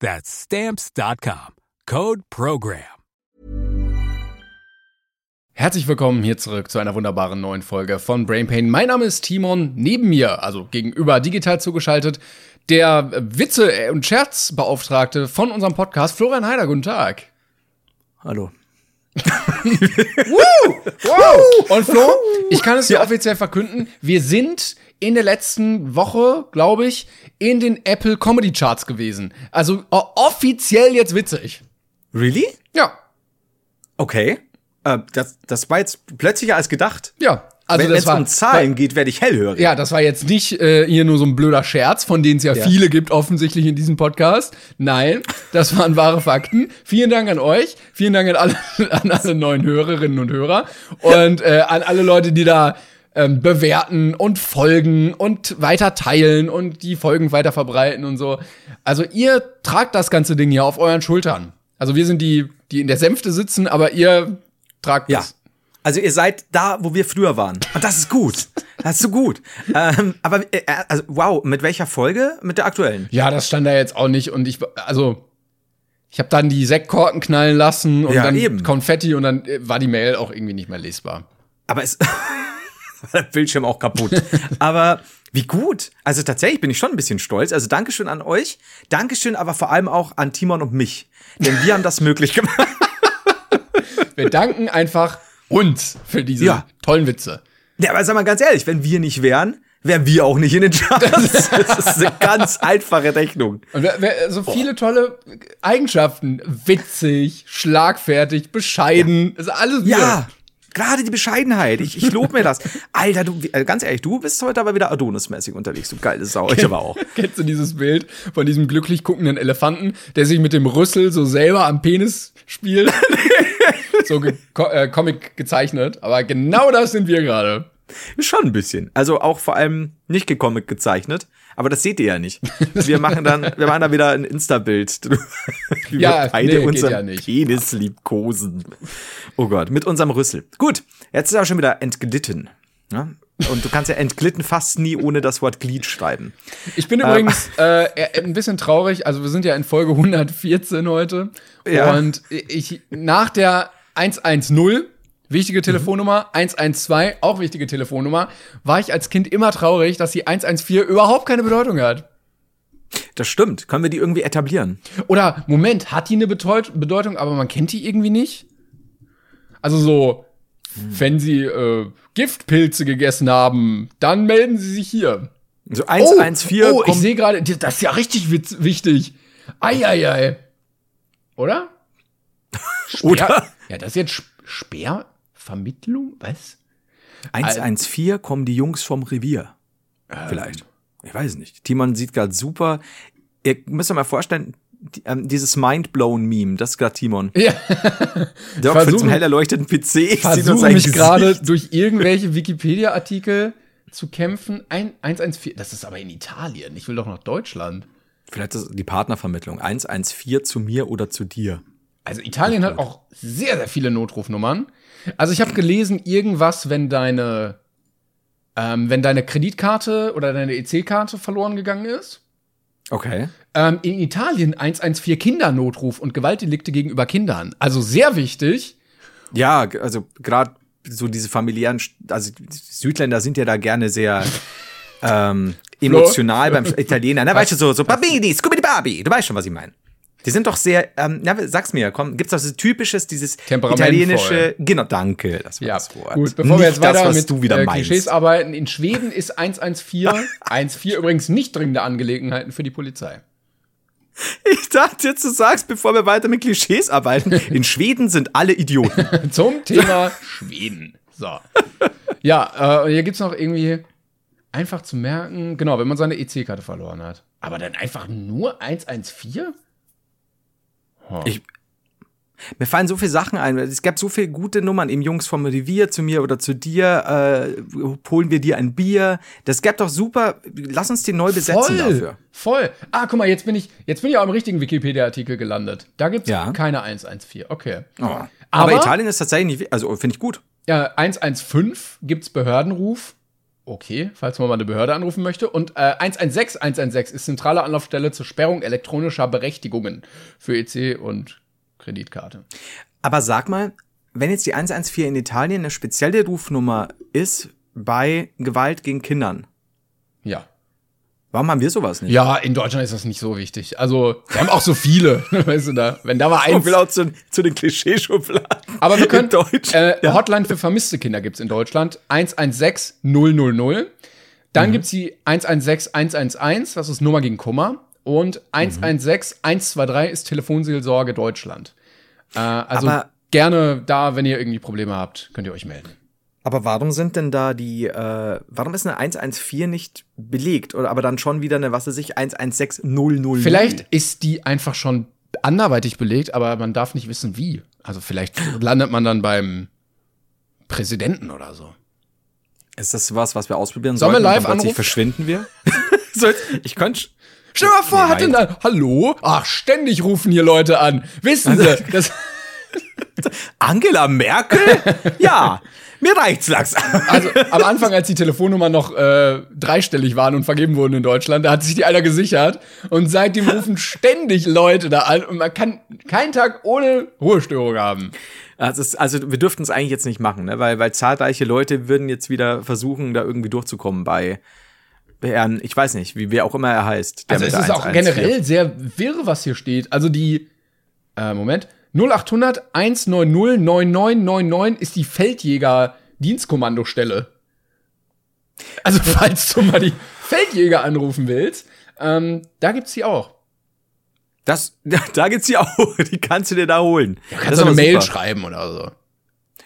That's stamps.com. Code program. Herzlich willkommen hier zurück zu einer wunderbaren neuen Folge von Brain Pain. Mein Name ist Timon. Neben mir, also gegenüber digital zugeschaltet, der Witze- und Scherzbeauftragte von unserem Podcast, Florian Heider. Guten Tag. Hallo. Wow! Und Flo, ich kann es dir offiziell verkünden, wir sind in der letzten Woche, glaube ich, in den Apple Comedy Charts gewesen. Also offiziell jetzt witzig. Really? Ja, Okay. Äh, das, das war jetzt plötzlicher als gedacht. ja. Also Wenn das es um Zahlen geht, werde ich hellhörig. Ja, das war jetzt nicht äh, hier nur so ein blöder Scherz, von denen es ja, Ja. viele gibt offensichtlich in diesem Podcast. Nein, das waren wahre Fakten. Vielen Dank an euch, vielen Dank an alle, an alle neuen Hörerinnen und Hörer und äh, an alle Leute, die da ähm, bewerten und folgen und weiter teilen und die Folgen weiter verbreiten und so. Also ihr tragt das ganze Ding hier auf euren Schultern. Also wir sind die, die in der Sänfte sitzen, aber ihr tragt Ja. es. Also ihr seid da, wo wir früher waren. Und das ist gut. Das ist so gut. ähm, aber äh, also, wow, mit welcher Folge? Mit der aktuellen. Ja, das stand da jetzt auch nicht und ich, also, ich habe dann die Sektkorken knallen lassen und Ja, dann eben. Konfetti und dann äh, war die Mail auch irgendwie nicht mehr lesbar. Aber es war der Bildschirm auch kaputt. aber wie gut. Also tatsächlich bin ich schon ein bisschen stolz. Also Dankeschön an euch. Dankeschön aber vor allem auch an Timon und mich. Denn wir haben das möglich gemacht. Wir danken einfach uns für diese Ja. tollen Witze. Ja, aber sag mal ganz ehrlich, wenn wir nicht wären, wären wir auch nicht in den Charts. Das ist eine ganz einfache Rechnung. Und wer, wer, so viele tolle Eigenschaften. Witzig, schlagfertig, bescheiden. Ist alles wir. Ja, gerade die Bescheidenheit. Ich, ich lobe mir das. Alter, du, äh, ganz ehrlich, du bist heute aber wieder Adonis-mäßig unterwegs, du geile Sau. Ich aber auch. Kennst du dieses Bild von diesem glücklich guckenden Elefanten, der sich mit dem Rüssel so selber am Penis spielt? so ge äh, Comic gezeichnet. Aber genau das sind wir gerade. Schon ein bisschen. Also auch vor allem nicht gecomic gezeichnet. Aber das seht ihr ja nicht. Wir machen dann, wir machen da wieder ein Insta-Bild. Wie Ja, wir beide nee, unseren ja nicht. Penis liebkosen. Oh Gott, mit unserem Rüssel. Gut, jetzt ist er schon wieder entglitten. Ja? Und du kannst ja entglitten fast nie ohne das Wort Glied schreiben. Ich bin übrigens äh, ein bisschen traurig. Also wir sind ja in Folge 114 heute. Ja. Und ich nach der 110, wichtige Telefonnummer, 112, auch wichtige Telefonnummer, war ich als Kind immer traurig, dass die 114 überhaupt keine Bedeutung hat. Das stimmt. Können wir die irgendwie etablieren? Oder, Moment, hat die eine Bedeut Bedeutung, aber man kennt die irgendwie nicht? Also so, wenn sie äh, Giftpilze gegessen haben, dann melden sie sich hier. So 114 oh, ich kommt sehe gerade, das ist ja richtig witz wichtig. Eieiei. Oder? Oder? Ja, das ist jetzt Sp- Sperrvermittlung? Was? 114 kommen die Jungs vom Revier. Vielleicht. Ich weiß nicht. Timon sieht gerade super. Ihr müsst euch mal vorstellen, ähm, dieses Mindblown-Meme, das ist gerade Timon. Ja, Der versuche- für zum hell erleuchteten PC. uns versuche mich gerade durch irgendwelche Wikipedia-Artikel zu kämpfen. Ein, 114, das ist aber in Italien. Ich will doch nach Deutschland. Vielleicht ist die Partnervermittlung. 114 zu mir oder zu dir. Also Italien hat auch sehr, sehr viele Notrufnummern. Also ich habe gelesen, irgendwas, wenn deine, ähm, wenn deine Kreditkarte oder deine EC-Karte verloren gegangen ist. Okay. Ähm, in Italien 114 Kindernotruf und Gewaltdelikte gegenüber Kindern. Also sehr wichtig. Ja, also gerade so diese familiären, also Südländer sind ja da gerne sehr ähm, emotional beim Italiener. Na, weißt du, so, so Babini, Scooby Babi. Du weißt schon, was ich meine. Die sind doch sehr, ähm, ja, sag's mir, komm, gibt's doch so typisches, dieses italienische, genau, danke, das war Ja, das Wort. gut. Bevor Nicht wir jetzt weiter das, mit du wieder äh, meinst. Klischees arbeiten, in Schweden ist 114, 114 übrigens nicht dringende Angelegenheiten für die Polizei. Ich dachte jetzt, du sagst, bevor wir weiter mit Klischees arbeiten, in Schweden sind alle Idioten. Zum Thema Schweden. So. Ja, äh, hier gibt's noch irgendwie einfach zu merken, genau, wenn man seine EC-Karte verloren hat. Aber dann einfach nur 114? Ich, mir fallen so viele Sachen ein. Es gab so viele gute Nummern, eben Jungs vom Revier zu mir oder zu dir, äh, holen wir dir ein Bier. Das gab doch super, lass uns den neu besetzen dafür. Voll. Ah, guck mal, jetzt bin ich, jetzt bin ich auch im richtigen Wikipedia-Artikel gelandet. Da gibt's Ja. keine 114. Okay. Oh. Aber, Aber- Italien ist tatsächlich nicht, also finde ich gut. Ja, 115 gibt's Behördenruf. Okay, falls man mal eine Behörde anrufen möchte. Und äh, 116, 116 ist zentrale Anlaufstelle zur Sperrung elektronischer Berechtigungen für EC und Kreditkarte. Aber sag mal, wenn jetzt die 114 in Italien eine spezielle Rufnummer ist bei Gewalt gegen Kindern, Ja. Warum haben wir sowas nicht? Ja, in Deutschland ist das nicht so wichtig. Also, wir haben auch so viele, weißt du da. Wenn da mal Ich eins. will auch zu, zu den Klischeeschubladen. Aber wir können. Deutsch. Äh, ja. Hotline für vermisste Kinder gibt's in Deutschland. 116 000. Dann gibt's die 116 111, das ist Nummer gegen Kummer. Und 116 123 ist Telefonseelsorge Deutschland. Äh, also Aber- gerne da, wenn ihr irgendwie Probleme habt, könnt ihr euch melden. Aber warum sind denn da die, äh, warum ist eine 114 nicht belegt? Oder aber dann schon wieder eine, was weiß ich, 116000? Vielleicht ist die einfach schon anderweitig belegt, aber man darf nicht wissen, wie. Also vielleicht landet man dann beim Präsidenten oder so. Ist das was, was wir ausprobieren Sollen wir sollten? Und live anrufen? verschwinden wir? Soll- ich könnte. Stell dir mal vor, Nee, hat denn da, hallo? Ach, ständig rufen hier Leute an. Wissen Sie, das, Angela Merkel? ja, mir reicht's langsam. also am Anfang, als die Telefonnummern noch äh, dreistellig waren und vergeben wurden in Deutschland, da hat sich die einer gesichert und seitdem rufen ständig Leute da an und man kann keinen Tag ohne Ruhestörung haben. Also, es, also wir dürften es eigentlich jetzt nicht machen, ne? weil, weil zahlreiche Leute würden jetzt wieder versuchen, da irgendwie durchzukommen bei Herrn, ich weiß nicht, wie wer auch immer er heißt. Also es ist auch 114. generell sehr wirr, was hier steht. Also die, äh, Moment, 0800 190 9999 ist die Feldjäger-Dienstkommandostelle. Also falls du mal die Feldjäger anrufen willst, ähm, da gibt's die auch. Das, da gibt's die auch, die kannst du dir da holen. Du Das kannst du eine Mail super. schreiben oder so.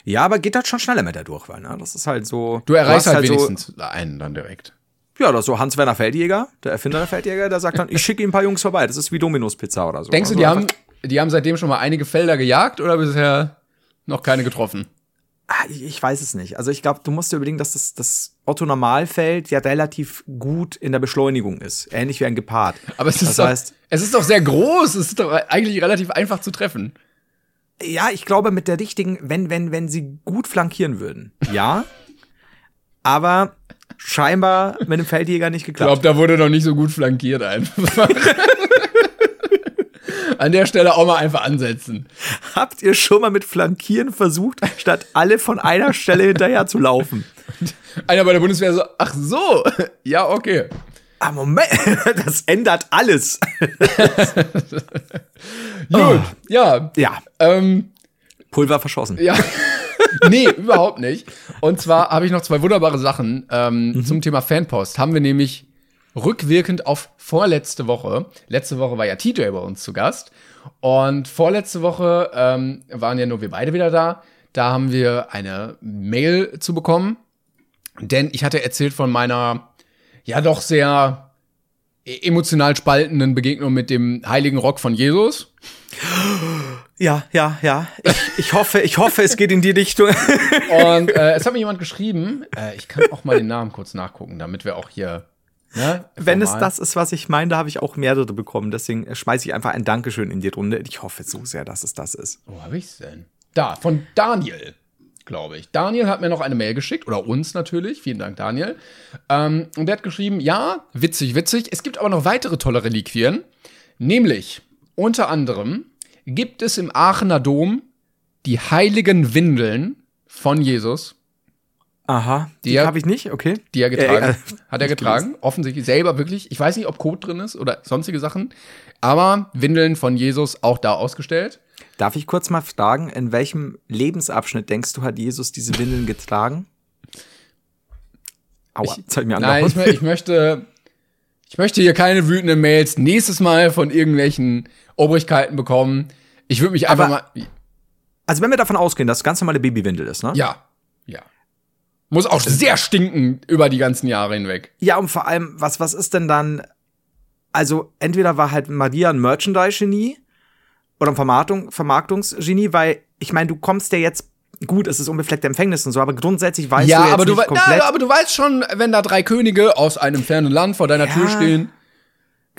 Ja, aber geht das schon schneller mit der Durchwahl, ne? Das ist halt so. Du erreichst halt, so- wenigstens einen dann direkt. Ja, das ist so Hans-Werner Feldjäger, der Erfinder der Feldjäger, der sagt dann, ich schicke ihm ein paar Jungs vorbei. Das ist wie Dominus Pizza oder so. Denkst du, Also die haben, die haben seitdem schon mal einige Felder gejagt oder bisher noch keine getroffen? Ah, ich, ich weiß es nicht. Also ich glaube, du musst dir überlegen, dass das, das Otto Normalfeld ja relativ gut in der Beschleunigung ist. Ähnlich wie ein Gepard. Aber es ist, das doch, heißt, es ist doch sehr groß. Es ist doch eigentlich relativ einfach zu treffen. ja, ich glaube, mit der richtigen, wenn, wenn, wenn sie gut flankieren würden. Ja. aber scheinbar mit dem Feldjäger nicht Ich geklappt. glaube, da wurde noch nicht so gut flankiert einfach. An der Stelle auch mal einfach ansetzen. Habt ihr schon mal mit Flankieren versucht, statt alle von einer Stelle hinterher zu laufen? Einer bei der Bundeswehr so, ach so, ja, okay. Ah, Moment, das ändert alles. Gut, ja, Ja, ähm, Pulver verschossen. ja. nee, überhaupt nicht. Und zwar habe ich noch zwei wunderbare Sachen ähm, zum Thema Fanpost. Haben wir nämlich rückwirkend auf vorletzte Woche. Letzte Woche war ja TJ bei uns zu Gast. Und vorletzte Woche ähm, waren ja nur wir beide wieder da. Da haben wir eine Mail zu bekommen. Denn ich hatte erzählt von meiner ja doch sehr e- emotional spaltenden Begegnung mit dem heiligen Rock von Jesus. Ja, ja, ja. Ich, ich hoffe, ich hoffe, es geht in die Richtung. Und äh, es hat mir jemand geschrieben, äh, ich kann auch mal den Namen kurz nachgucken, damit wir auch hier. Ne, Wenn es das ist, was ich meine, da habe ich auch mehrere bekommen. Deswegen schmeiße ich einfach ein Dankeschön in die Runde. Ich hoffe so sehr, dass es das ist. Wo habe ich's denn? Da, von Daniel, glaube ich. Daniel hat mir noch eine Mail geschickt, oder uns natürlich. Vielen Dank, Daniel. Ähm, und der hat geschrieben, ja, witzig, witzig. Es gibt aber noch weitere tolle Reliquien. Nämlich, unter anderem, gibt es im Aachener Dom die heiligen Windeln von Jesus. Aha, die, Die habe ich nicht, okay. Die er getragen. Äh, äh, hat er getragen. Offensichtlich selber wirklich. Ich weiß nicht, ob Code drin ist oder sonstige Sachen. Aber Windeln von Jesus auch da ausgestellt. Darf ich kurz mal fragen, in welchem Lebensabschnitt denkst du, hat Jesus diese Windeln getragen? Aua, Ich- das ich mir Nein, ich, ich möchte. Ich möchte hier keine wütenden Mails nächstes Mal von irgendwelchen Obrigkeiten bekommen. Ich würde mich einfach Aber- mal. Also wenn wir davon ausgehen, dass es ganz normale Babywindel ist, ne? Ja. Muss auch sehr stinken über die ganzen Jahre hinweg. Ja, und vor allem, was, was ist denn dann? Also, entweder war halt Maria ein Merchandise-Genie oder ein Vermarktung, Vermarktungsgenie, weil ich meine, du kommst ja jetzt, gut, es ist unbefleckte Empfängnis und so, aber grundsätzlich weißt ja, du jetzt aber du, nicht komplett. aber du weißt schon, wenn da drei Könige aus einem fernen Land vor deiner Ja. Tür stehen.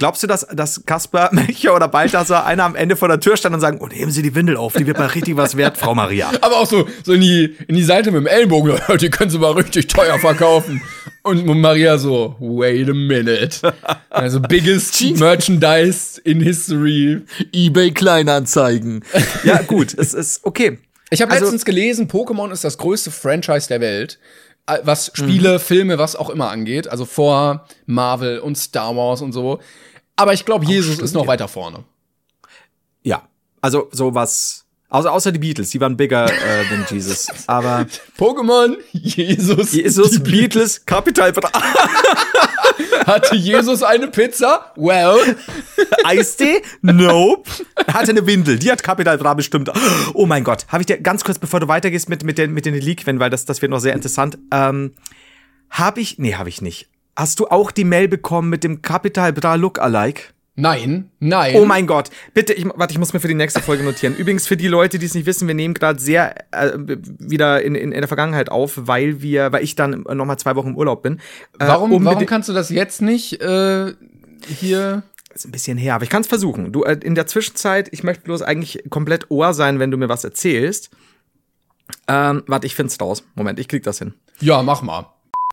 Glaubst du, dass, dass Kaspar, Melchior oder Balthasar einer am Ende vor der Tür stand und sagen, oh, nehmen Sie die Windel auf, die wird mal richtig was wert, Frau Maria. Aber auch so, so in, die, in die Seite mit dem Ellbogen, die können sie mal richtig teuer verkaufen. Und Maria so, wait a minute. Also biggest Merchandise in history. Ebay Kleinanzeigen. ja, gut, es ist okay. Ich habe Also- letztens gelesen, Pokémon ist das größte Franchise der Welt. äh, Was Spiele, Filme, was auch immer angeht. Also vor Marvel und Star Wars und so. Aber ich glaube, Jesus ist noch weiter vorne. Ja, also sowas. Also außer die Beatles, die waren bigger äh, than Jesus. Aber Pokémon, Jesus. Jesus, Beatles, Capital Bra Hatte Jesus eine Pizza? Well. Eistee? Nope. Hatte eine Windel, die hat Capital Bra bestimmt. Oh mein Gott, habe ich dir ganz kurz, bevor du weitergehst mit, mit, den, mit den Reliquien, weil das, das wird noch sehr interessant. Ähm, habe ich, nee, habe ich nicht. Hast du auch die Mail bekommen mit dem Capital Bra Look-alike? Nein, nein. Oh mein Gott. Bitte, ich, warte, ich muss mir für die nächste Folge notieren. Übrigens, für die Leute, die es nicht wissen, wir nehmen gerade sehr äh, wieder in, in, in der Vergangenheit auf, weil wir, weil ich dann noch mal zwei Wochen im Urlaub bin. Äh, Warum, warum unbedingt- kannst du das jetzt nicht äh, hier? ist ein bisschen her, aber ich kann es versuchen. Du, äh, in der Zwischenzeit, ich möchte bloß eigentlich komplett Ohr sein, wenn du mir was erzählst. Ähm, warte, ich find's raus. Moment, ich krieg das hin. Ja, mach mal.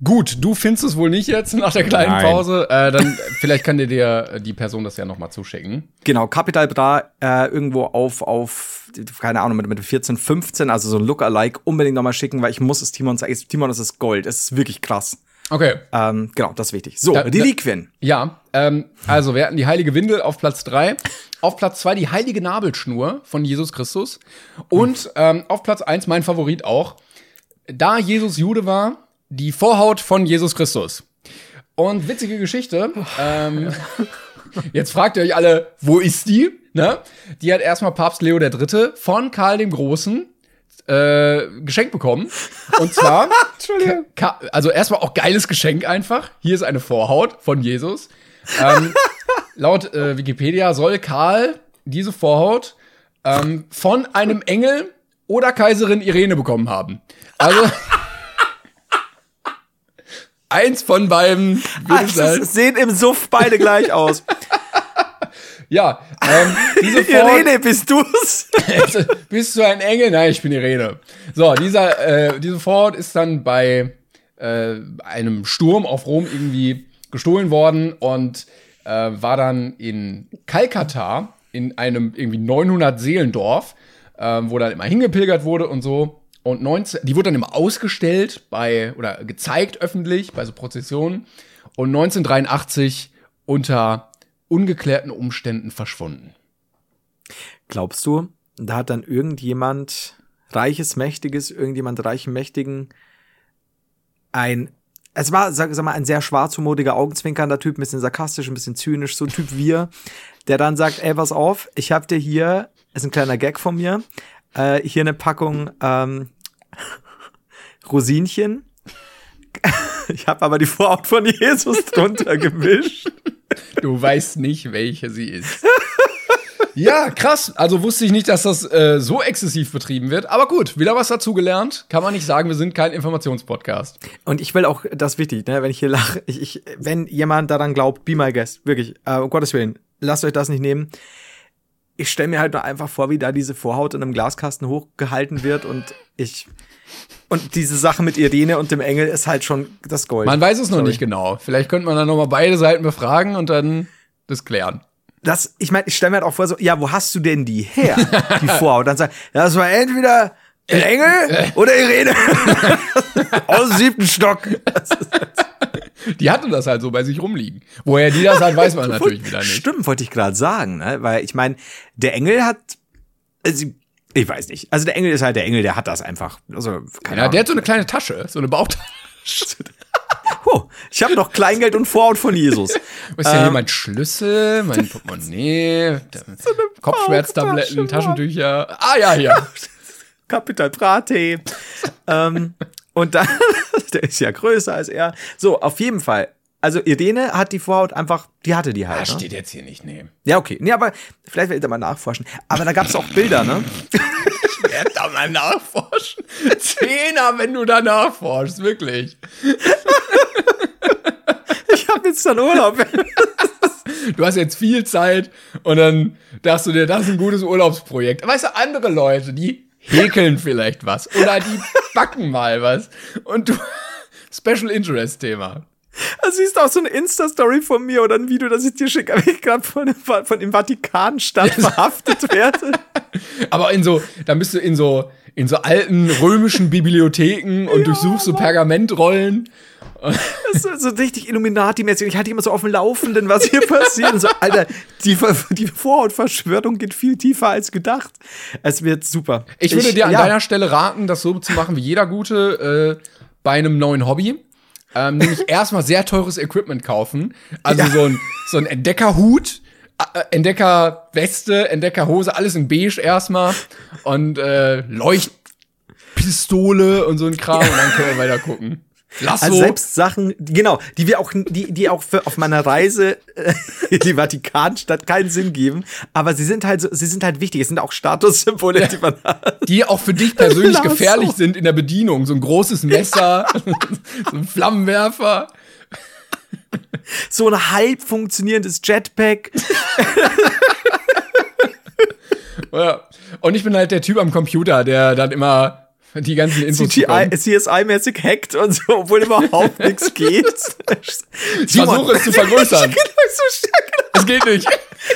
Gut, du findest es wohl nicht jetzt nach der kleinen Nein. Pause. Äh, dann vielleicht kann dir äh, die Person das ja noch mal zuschicken. Genau, Capital Bra äh, irgendwo auf, auf, keine Ahnung, mit, mit 14, 15, also so ein Lookalike unbedingt nochmal schicken, weil ich muss es Timon sagen. Timon, das ist Gold. Es ist wirklich krass. Okay. Ähm, genau, das ist wichtig. So, Da- da- Reliquien. Ja, ähm, also wir hatten die heilige Windel auf Platz drei, auf Platz zwei die heilige Nabelschnur von Jesus Christus und ähm, auf Platz eins mein Favorit auch, da Jesus Jude war, die Vorhaut von Jesus Christus. Und witzige Geschichte, ähm, jetzt fragt ihr euch alle, wo ist die? Ne? Die hat erstmal Papst Leo III. von Karl dem Großen äh, geschenkt bekommen. Und zwar, Ka also erstmal auch geiles Geschenk einfach. Hier ist eine Vorhaut von Jesus. Ähm, laut äh, Wikipedia soll Karl diese Vorhaut ähm, von einem Engel oder Kaiserin Irene bekommen haben. Also eins von beiden sein. Es sehen im Suff beide gleich aus. Ja, ähm, diese Vorhaut Irene, bist du's? Bist du ein Engel? Nein, ich bin Irene. So, dieser, äh, diese Vorhaut ist dann bei äh, einem Sturm auf Rom irgendwie gestohlen worden und äh, war dann in Kalkata in einem irgendwie 900 Seelendorf, äh, wo dann immer hingepilgert wurde und so. Und 19, die wurde dann immer ausgestellt bei oder gezeigt öffentlich bei so Prozessionen und 1983 unter ungeklärten Umständen verschwunden. Glaubst du, da hat dann irgendjemand reiches, mächtiges, irgendjemand reichen, mächtigen ein es war, sag, sag mal, ein sehr schwarzhumoriger, augenzwinkernder Typ, ein bisschen sarkastisch, ein bisschen zynisch, so ein Typ wir, der dann sagt, ey, pass auf, ich hab dir hier, ist ein kleiner Gag von mir, äh, hier eine Packung ähm, Rosinchen. Ich habe aber die Vorhaut von Jesus drunter gemischt. Du weißt nicht, welche sie ist. Ja, krass. Also wusste ich nicht, dass das äh, so exzessiv betrieben wird. Aber gut, wieder was dazugelernt. Kann man nicht sagen, wir sind kein Informationspodcast. Und ich will auch, das ist wichtig, ne, wenn ich hier lache, ich, ich, wenn jemand daran glaubt, be my guest, wirklich, äh, um Gottes Willen, lasst euch das nicht nehmen. Ich stelle mir halt nur einfach vor, wie da diese Vorhaut in einem Glaskasten hochgehalten wird und ich und diese Sache mit Irene und dem Engel ist halt schon das Gold. Man weiß es noch Sorry. nicht genau. Vielleicht könnte man dann noch mal beide Seiten befragen und dann das klären. Das, ich meine, ich stelle mir halt auch vor, so, ja, wo hast du denn die her, die Vorhaut? Dann sagt, das war entweder Der Engel oder Irene? Aus dem siebten Stock. Die hatte das halt so bei sich rumliegen. Woher die das hat, weiß man natürlich wieder nicht. Stimmt, wollte ich gerade sagen, ne? weil ich meine, der Engel hat, also, ich weiß nicht, also der Engel ist halt der Engel, der hat das einfach. Also, keine Ja, Ahnung. der hat so eine kleine Tasche, so eine Bauchtasche. Huh, ich habe noch Kleingeld und Vorhaut von Jesus. Was ist ja hier Ähm. mein Schlüssel, mein Portemonnaie, Kopfschmerztabletten, Bauchtasche, Taschentücher. Ah ja, hier. Kapital Prate. ähm, und dann, der ist ja größer als er. So, auf jeden Fall. Also Irene hat die Vorhaut einfach, die hatte die halt. Das Ne? steht jetzt hier nicht, nee. Ja, okay. Nee, aber vielleicht werdet ihr mal nachforschen. Aber da gab es auch Bilder, ne? Ich werde da mal nachforschen. Zehner, wenn du da nachforschst, wirklich. Ich habe jetzt dann Urlaub. Du hast jetzt viel Zeit und dann dachtest du dir, das ist ein gutes Urlaubsprojekt. Weißt du, andere Leute, die häkeln vielleicht was oder die backen mal was und du Special Interest Thema. Da siehst du auch so eine Insta-Story von mir oder ein Video, das ich dir schicke, wie ich gerade von, dem- von dem Vatikanstadt verhaftet werde. Aber in so, dann bist du in so in so alten römischen Bibliotheken und durchsuchst so Pergamentrollen. Das ist so, richtig Illuminati-mäßig. Ich hatte immer so auf dem Laufenden, was hier passiert. Und so, Alter, die, die Vorhautverschwörung geht viel tiefer als gedacht. Es wird super. Ich würde dir an ja, deiner Stelle raten, das so zu machen wie jeder Gute äh, bei einem neuen Hobby. Ähm, nämlich erstmal sehr teures Equipment kaufen. Also Ja. so ein, so ein Entdeckerhut, äh, Entdeckerweste, Entdeckerhose, alles in beige erstmal. Und äh, Leuchtpistole und so ein Kram. Und dann können wir weiter gucken. Lasso. Also selbst Sachen, genau, die wir auch, die, die auch für, auf meiner Reise äh, in die Vatikanstadt keinen Sinn geben, aber sie sind halt so, sie sind halt wichtig. Es sind auch Statussymbole, die man hat. die auch für dich persönlich Lasso. gefährlich sind in der Bedienung. So ein großes Messer, so ein Flammenwerfer. So ein halb funktionierendes Jetpack. Ja. Und ich bin halt der Typ am Computer, der dann immer die ganzen Infos. CSI-mäßig hackt und so, obwohl überhaupt nichts geht. Ich versuche es zu vergrößern. Es geht nicht.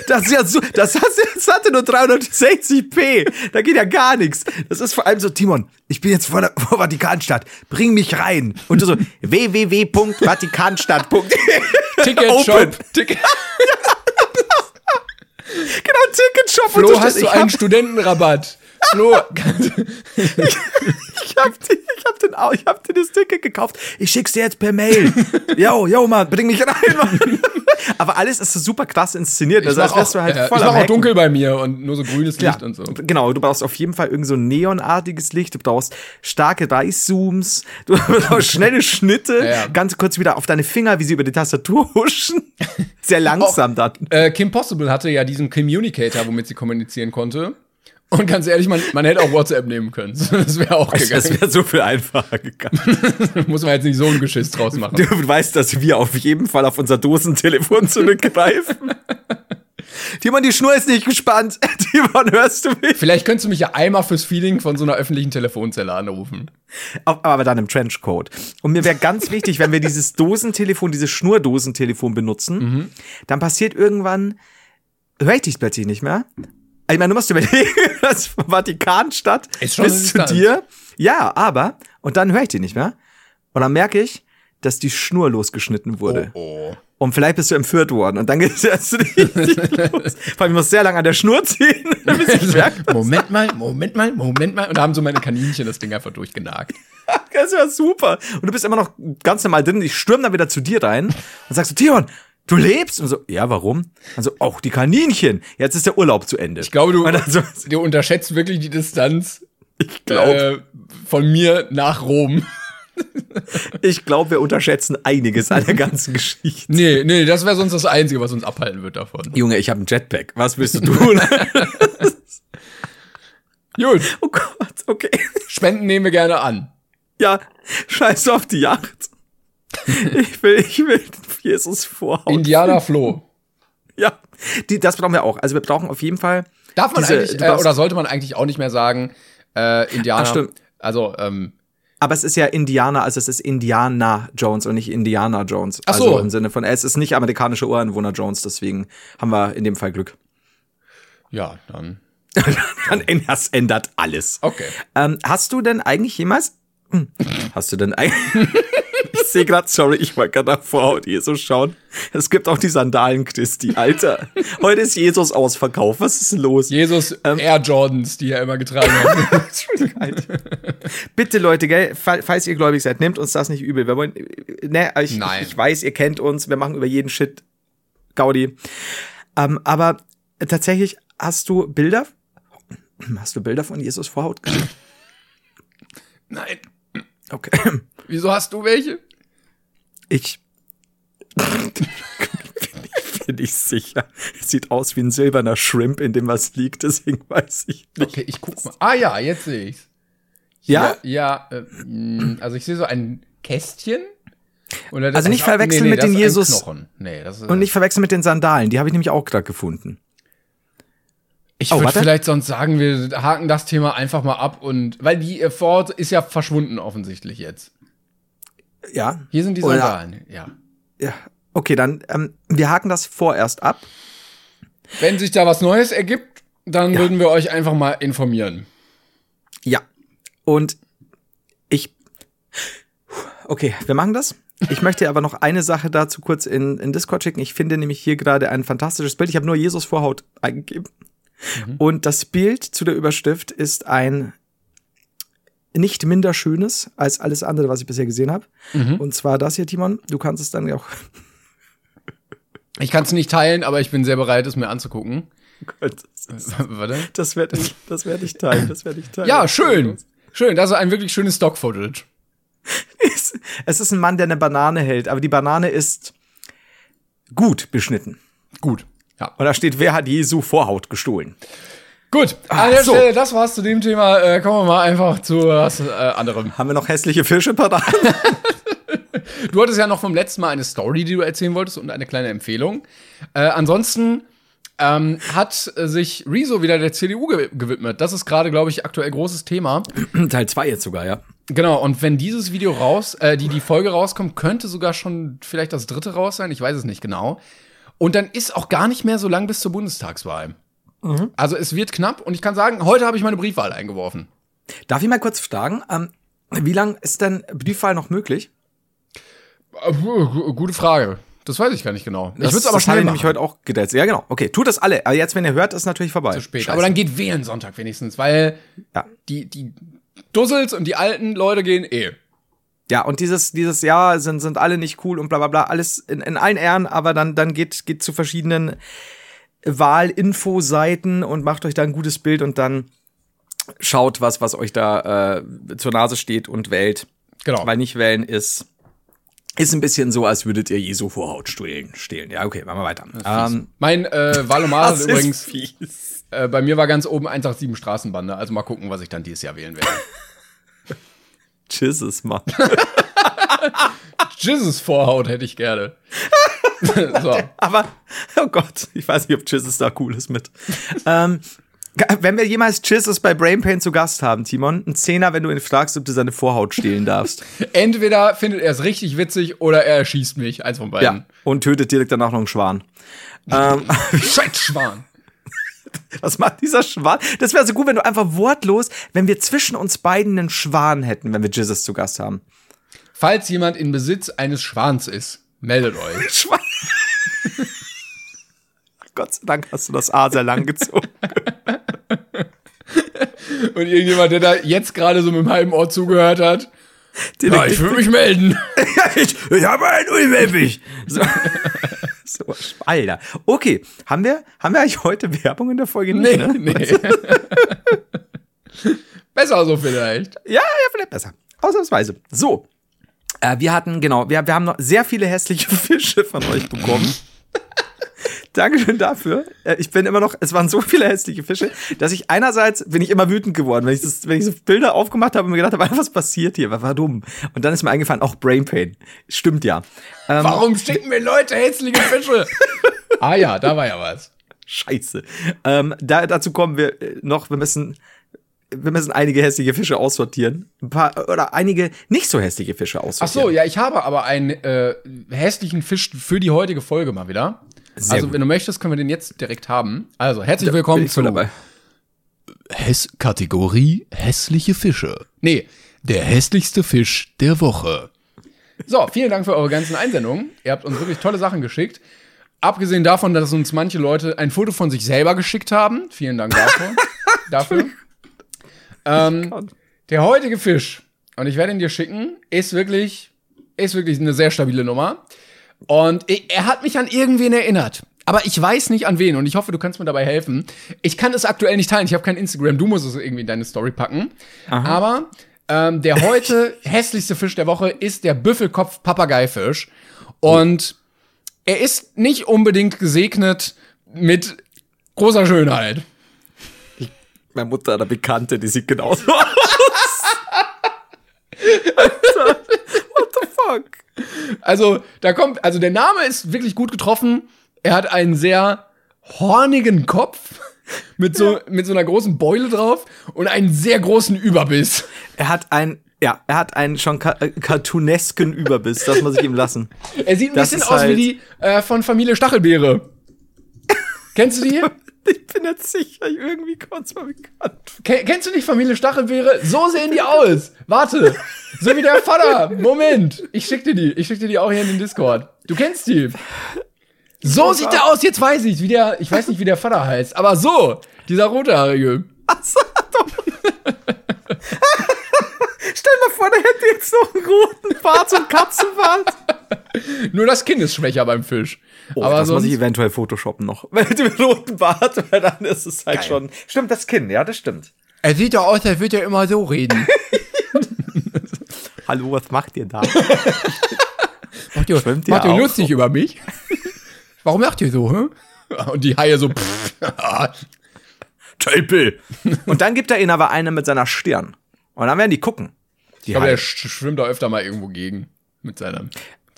Das ist ja so, das, hat, das hatte nur 360p. Da geht ja gar nichts. Das ist vor allem so, Timon, ich bin jetzt vor der vor Vatikanstadt. Bring mich rein. Und du so, www.vatikanstadt.de. Ticket Open. Shop. Ticket. Genau, Ticketshop. Flo, hast du einen Studentenrabatt? Flo, ich hab, die- ich hab, den, ich hab dir das Ticket gekauft. Ich schick's dir jetzt per Mail. Yo, yo, Mann, bring mich rein, Mann. Aber alles ist so super krass inszeniert. ich Also, als wärst auch, du halt äh, voll ich mach auch dunkel bei mir und nur so grünes Licht Ja, und so. Genau, du brauchst auf jeden Fall irgend so ein neonartiges Licht, du brauchst starke Reißzooms, du brauchst schnelle Schnitte, Ja, ja. ganz kurz wieder auf deine Finger, wie sie über die Tastatur huschen. Sehr langsam dann. Äh, Kim Possible hatte ja diesen Communicator, womit sie kommunizieren konnte. Und ganz ehrlich, man, man hätte auch WhatsApp nehmen können. Das wäre auch Das gegangen. wäre so viel einfacher gegangen. Muss man jetzt nicht so ein Geschiss draus machen. Du weißt, dass wir auf jeden Fall auf unser Dosentelefon zurückgreifen. Timon, die Schnur ist nicht gespannt. Timon, hörst du mich? Vielleicht könntest du mich ja einmal fürs Feeling von so einer öffentlichen Telefonzelle anrufen. Aber dann im Trenchcoat. Und mir wäre ganz wichtig, wenn wir dieses Dosentelefon, dieses Schnurdosentelefon benutzen, Mhm. dann passiert irgendwann, höre ich dich plötzlich nicht mehr. Ich meine, du musst überlegen, das Vatikanstadt Ist schon bis zu dir. Ja, aber, und dann höre ich dich nicht mehr. Und dann merke ich, dass die Schnur losgeschnitten wurde. oh. Und vielleicht bist du entführt worden. Und dann geht es richtig los. Vor allem, ich muss sehr lange an der Schnur ziehen, merke, Moment mal, Moment mal, Moment mal. Und da haben so meine Kaninchen das Ding einfach durchgenagt. Das war super. Und du bist immer noch ganz normal drin. Ich stürme dann wieder zu dir rein und sagst so, Tion, du lebst? Und so, ja, warum? Also, auch die Kaninchen. Jetzt ist der Urlaub zu Ende. Ich glaube, du, Und dann so, du unterschätzt wirklich die Distanz ich glaube, äh, von mir nach Rom. ich glaub, wir unterschätzen einiges an der ganzen Geschichte. Nee, nee, das wäre sonst das Einzige, was uns abhalten wird davon. Junge, ich habe einen Jetpack. Was willst du tun? Gut, oh Gott, okay. Spenden nehmen wir gerne an. Ja, scheiß auf die Yacht. Ich will, ich will Jesus vorhauen. Indianer Flo. Ja, die, das brauchen wir auch. Also wir brauchen auf jeden Fall. Darf man diese- eigentlich, äh, oder sollte man eigentlich auch nicht mehr sagen, äh, Indianer. Ach, stimmt. Also, ähm, Aber es ist ja Indianer, also es ist Indiana Jones und nicht Indiana Jones. Ach so. Also im Sinne von, es ist nicht amerikanische Ureinwohner Jones, deswegen haben wir in dem Fall Glück. ja, dann. dann das ändert alles. Okay. Ähm, hast du denn eigentlich jemals. Hm, Hast du denn eigentlich. ich sehe gerade, sorry, ich wollte gerade nach Vorhaut Jesus schauen. Es gibt auch die Sandalen-Christi, Alter. Heute ist Jesus Ausverkauf. Was ist denn los? Jesus Air Jordans, die er immer getragen hat. Entschuldigung, Alter. Bitte, Leute, gell, fall- falls ihr gläubig seid, nehmt uns das nicht übel. Wir wollen. Ne, ich, Nein. ich weiß, ihr kennt uns, wir machen über jeden Shit Gaudi. Ähm, aber tatsächlich hast du Bilder. Hast du Bilder von Jesus Vorhaut gesehen? Nein. Okay. Wieso hast du welche? Ich bin ich nicht sicher. Es sieht aus wie ein silberner Shrimp, in dem was liegt, deswegen weiß ich nicht. Okay, ich guck mal. Ah ja, jetzt sehe ich's. Ja? Ja, ja äh, mh, also ich sehe so ein Kästchen. Oder das Also nicht ist- verwechseln mit das dem ist ein Jesus- Knochen. Nee, das ist, Und nicht verwechseln mit den Sandalen, die habe ich nämlich auch gerade gefunden. ich Oh, würde vielleicht sonst sagen, wir haken das Thema einfach mal ab und weil die äh, Ford ist ja verschwunden offensichtlich jetzt. Ja. Hier sind die Sandalen, ja. ja. Okay, dann, ähm, wir haken das vorerst ab. Wenn sich da was Neues ergibt, dann Ja. würden wir euch einfach mal informieren. Ja. Und ich. Okay, wir machen das. Ich möchte aber noch eine Sache dazu kurz in, in Discord schicken. Ich finde nämlich hier gerade ein fantastisches Bild. Ich habe nur Jesus Vorhaut eingegeben. Und das Bild zu der Überschrift ist ein nicht minder schönes als alles andere, was ich bisher gesehen habe. Und zwar das hier, Timon. Du kannst es dann auch. Ich kann es nicht teilen, aber ich bin sehr bereit, es mir anzugucken. Warte. Das werde ich, das werde ich teilen. Das werde ich teilen. Ja, schön. Schön, das ist ein wirklich schönes Stock-Footage. Es, es ist ein Mann, der eine Banane hält, aber die Banane ist gut beschnitten. Gut. Ja. Und da steht, wer hat Jesu Vorhaut gestohlen? Gut, Ah, an der so. Stelle, das war's zu dem Thema. Äh, kommen wir mal einfach zu was äh, anderem. Haben wir noch hässliche Fische parat? Du hattest ja noch vom letzten Mal eine Story, die du erzählen wolltest und eine kleine Empfehlung. Äh, ansonsten ähm, hat sich Rezo wieder der CDU ge gewidmet. Das ist gerade, glaube ich, aktuell großes Thema. Teil 2 jetzt sogar, ja. Genau, und wenn dieses Video raus, äh, die, die Folge rauskommt, könnte sogar schon vielleicht das dritte raus sein, ich weiß es nicht genau. Und dann ist auch gar nicht mehr so lang bis zur Bundestagswahl. Also es wird knapp und ich kann sagen, heute habe ich meine Briefwahl eingeworfen. Darf ich mal kurz fragen, ähm, wie lange ist denn Briefwahl noch möglich? Äh, gu- Gute Frage. Das weiß ich gar nicht genau. ich würde es aber das schnell machen. nämlich heute auch gedacht. Ja, genau. Okay, tut das alle. Aber jetzt, wenn ihr hört, ist natürlich vorbei. zu spät. Scheiße. Aber dann geht wählen Sonntag wenigstens, weil Ja. die, die Dussels und die alten Leute gehen eh. Ja, und dieses, dieses Jahr sind, sind alle nicht cool und bla bla bla, alles in, in allen Ehren, aber dann, dann geht, geht zu verschiedenen Wahlinfoseiten und macht euch da ein gutes Bild und dann schaut was, was euch da äh, zur Nase steht und wählt. Genau. Weil nicht wählen ist, ist ein bisschen so, als würdet ihr Jesu Vorhaut stehlen. stehlen. Ja, okay, machen wir weiter. Ähm, Mein äh, Valomat übrigens, fies. äh, bei mir war ganz oben 187 Straßenbande. Also mal gucken, was ich dann dieses Jahr wählen werde. Jesus, Mann. Jesus Vorhaut hätte ich gerne. so. Aber, oh Gott, ich weiß nicht, ob Jesus da cool ist mit. ähm, wenn wir jemals Jesus bei Brainpain zu Gast haben, Timon, ein Zehner, wenn du ihn fragst, ob du seine Vorhaut stehlen darfst. Entweder findet er es richtig witzig oder er erschießt mich. Eins von beiden. ja. Und tötet direkt danach noch einen Schwan. ähm, Scheiß Schwan. was macht dieser Schwan? Das wäre so gut, wenn du einfach wortlos, wenn wir zwischen uns beiden einen Schwan hätten, wenn wir Jesus zu Gast haben. Falls jemand in Besitz eines Schwans ist, meldet euch. Schwan. Gott sei Dank hast du das A sehr lang gezogen. Und irgendjemand, der da jetzt gerade so mit halben Ohr zugehört hat, ja, ich würde mich melden. ich, ich habe einen Ulmepich. So. so, Alter. Okay, haben wir, haben wir eigentlich heute Werbung in der Folge? Nee, Nicht, ne? nee. Besser so vielleicht. Ja, ja, vielleicht besser. Ausnahmsweise. So. Äh, wir hatten, genau, wir, wir haben noch sehr viele hässliche Fische von euch bekommen. Dankeschön dafür. Äh, Ich bin immer noch, es waren so viele hässliche Fische, dass ich einerseits bin ich immer wütend geworden, wenn ich, das, wenn ich so Bilder aufgemacht habe und mir gedacht habe, was passiert hier? Was war dumm? Und dann ist mir eingefallen, auch Brain Pain. Stimmt ja. Ähm, Warum schicken mir Leute hässliche Fische? ah ja, da war ja was. Scheiße. Ähm, da, dazu kommen wir äh, noch, wir müssen, wir müssen einige hässliche Fische aussortieren. Ein paar, oder einige nicht so hässliche Fische Ach aussortieren. so, ja, ich habe aber einen äh, hässlichen Fisch für die heutige Folge mal wieder. Sehr also, gut. wenn du möchtest, können wir den jetzt direkt haben. Also, herzlich willkommen zu dabei. Häss Kategorie hässliche Fische. Nee, der hässlichste Fisch der Woche. So, vielen Dank für eure ganzen Einsendungen. Ihr habt uns wirklich tolle Sachen geschickt. Abgesehen davon, dass uns manche Leute ein Foto von sich selber geschickt haben. Vielen Dank dafür. dafür. Ähm, der heutige Fisch, und ich werde ihn dir schicken, ist wirklich, ist wirklich eine sehr stabile Nummer. Und er hat mich an irgendwen erinnert. Aber ich weiß nicht an wen und ich hoffe, du kannst mir dabei helfen. Ich kann es aktuell nicht teilen. Ich habe kein Instagram. Du musst es irgendwie in deine Story packen. Aha. Aber ähm, der heute hässlichste Fisch der Woche ist der Büffelkopf-Papageifisch. Und er ist nicht unbedingt gesegnet mit großer Schönheit. Meine Mutter hat eine Bekannte, die sieht genauso aus. What the fuck? Also, da kommt, also der Name ist wirklich gut getroffen. Er hat einen sehr hornigen Kopf mit so, ja. mit so einer großen Beule drauf und einen sehr großen Überbiss. Er hat ein, ja, er hat einen schon ka äh, cartoonesken Überbiss, das muss ich ihm lassen. Er sieht ein das bisschen aus halt wie die äh, von Familie Stachelbeere. Kennst du die? Ich bin jetzt sicher, irgendwie es mal bekannt. Ken kennst du nicht Familie Stachelbeere? So sehen die aus. Warte. So wie der Vater. Moment. Ich schick dir die. Ich schick dir die auch hier in den Discord. Du kennst die. So sieht der aus, jetzt weiß ich, wie der, ich weiß nicht, wie der Vater heißt, aber so, dieser rothaarige. Achso. Stell mal vor, der hätte jetzt noch einen roten Bart, so einen Katzenbart. Nur das Kinn ist schwächer beim Fisch. Oh, aber das muss ich eventuell photoshoppen noch. Mit dem roten Bart, weil dann ist es halt Geil. schon. Stimmt, das Kinn, ja, das stimmt. Er sieht doch aus, als würde er immer so reden. Hallo, was macht ihr da? macht ihr, Schwimmt macht ihr lustig über mich? Warum macht ihr so, hä? Und die Haie so, pff, Tölpel. Und dann gibt er ihnen aber eine mit seiner Stirn. Und dann werden die gucken. Die ich glaube, er schwimmt da öfter mal irgendwo gegen mit seiner.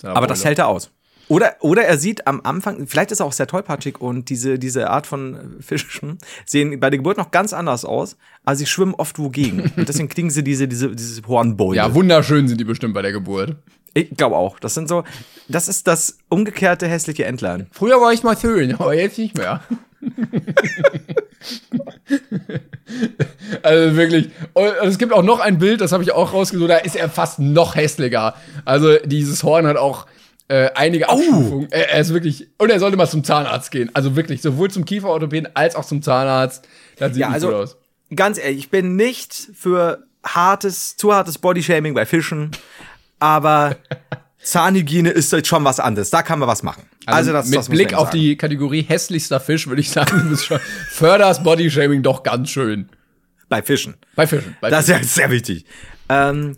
Aber das hält er aus. Oder, oder er sieht am Anfang, vielleicht ist er auch sehr tollpatschig und diese, diese Art von Fischen sehen bei der Geburt noch ganz anders aus, aber sie schwimmen oft wogegen. und deswegen kriegen sie diese, diese, diese Hornbeule. Ja, wunderschön sind die bestimmt bei der Geburt. Ich glaube auch. Das sind so, das ist das umgekehrte hässliche Entlein. Früher war ich mal schön, aber jetzt nicht mehr. also wirklich. Und es gibt auch noch ein Bild, das habe ich auch rausgesucht, da ist er fast noch hässlicher. Also dieses Horn hat auch äh, einige Abstufungen. Oh. Er, er, ist wirklich. Und er sollte mal zum Zahnarzt gehen. Also wirklich, sowohl zum Kieferorthopäden als auch zum Zahnarzt. Das sieht ja, nicht also, gut aus. Ganz ehrlich, ich bin nicht für hartes, zu hartes Bodyshaming bei Fischen, aber Zahnhygiene ist jetzt schon was anderes. Da kann man was machen. Also, also das, mit das Blick auf sagen. die Kategorie hässlichster Fisch würde ich sagen, du schon förderst Bodyshaming doch ganz schön. Bei Fischen. Bei Fischen. Bei das Fischen. ist ja sehr wichtig. Ähm,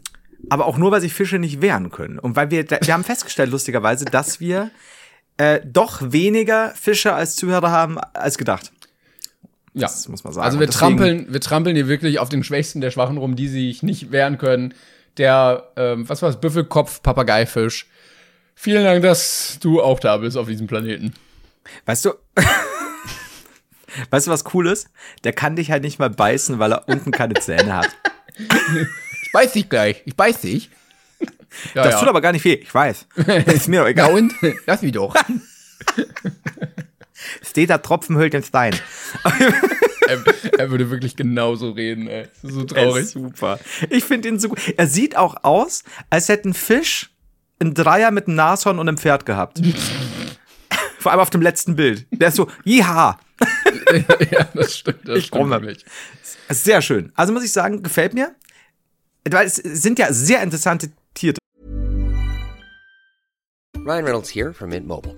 aber auch nur, weil sich Fische nicht wehren können. Und weil wir, wir haben festgestellt, lustigerweise, dass wir äh, doch weniger Fische als Zuhörer haben als gedacht. Ja, das muss man sagen. Also wir trampeln, wir trampeln hier wirklich auf den Schwächsten der Schwachen rum, die sich nicht wehren können. Der, ähm, was war das, Büffelkopf, Papageifisch. Vielen Dank, dass du auch da bist auf diesem Planeten. Weißt du, weißt du, was cool ist? Der kann dich halt nicht mal beißen, weil er unten keine Zähne hat. Ich beiß dich gleich. Ich beiß dich. Ja, das ja. tut aber gar nicht weh. Ich weiß. ist mir doch egal. Ja und? Lass mich doch. Steht da Tropfen hüllt den Stein. Er, er, würde wirklich genauso reden, ey. So traurig. Ist super. Ich finde ihn so gut. Er sieht auch aus, als hätte ein Fisch ein Dreier mit einem Nashorn und einem Pferd gehabt. Vor allem auf dem letzten Bild. Der ist so, jiha. ja, das stimmt. Das ich stimmt wirklich. Sehr schön. Also muss ich sagen, gefällt mir. Weil es sind ja sehr interessante Tiere. Ryan Reynolds here from Mint Mobile.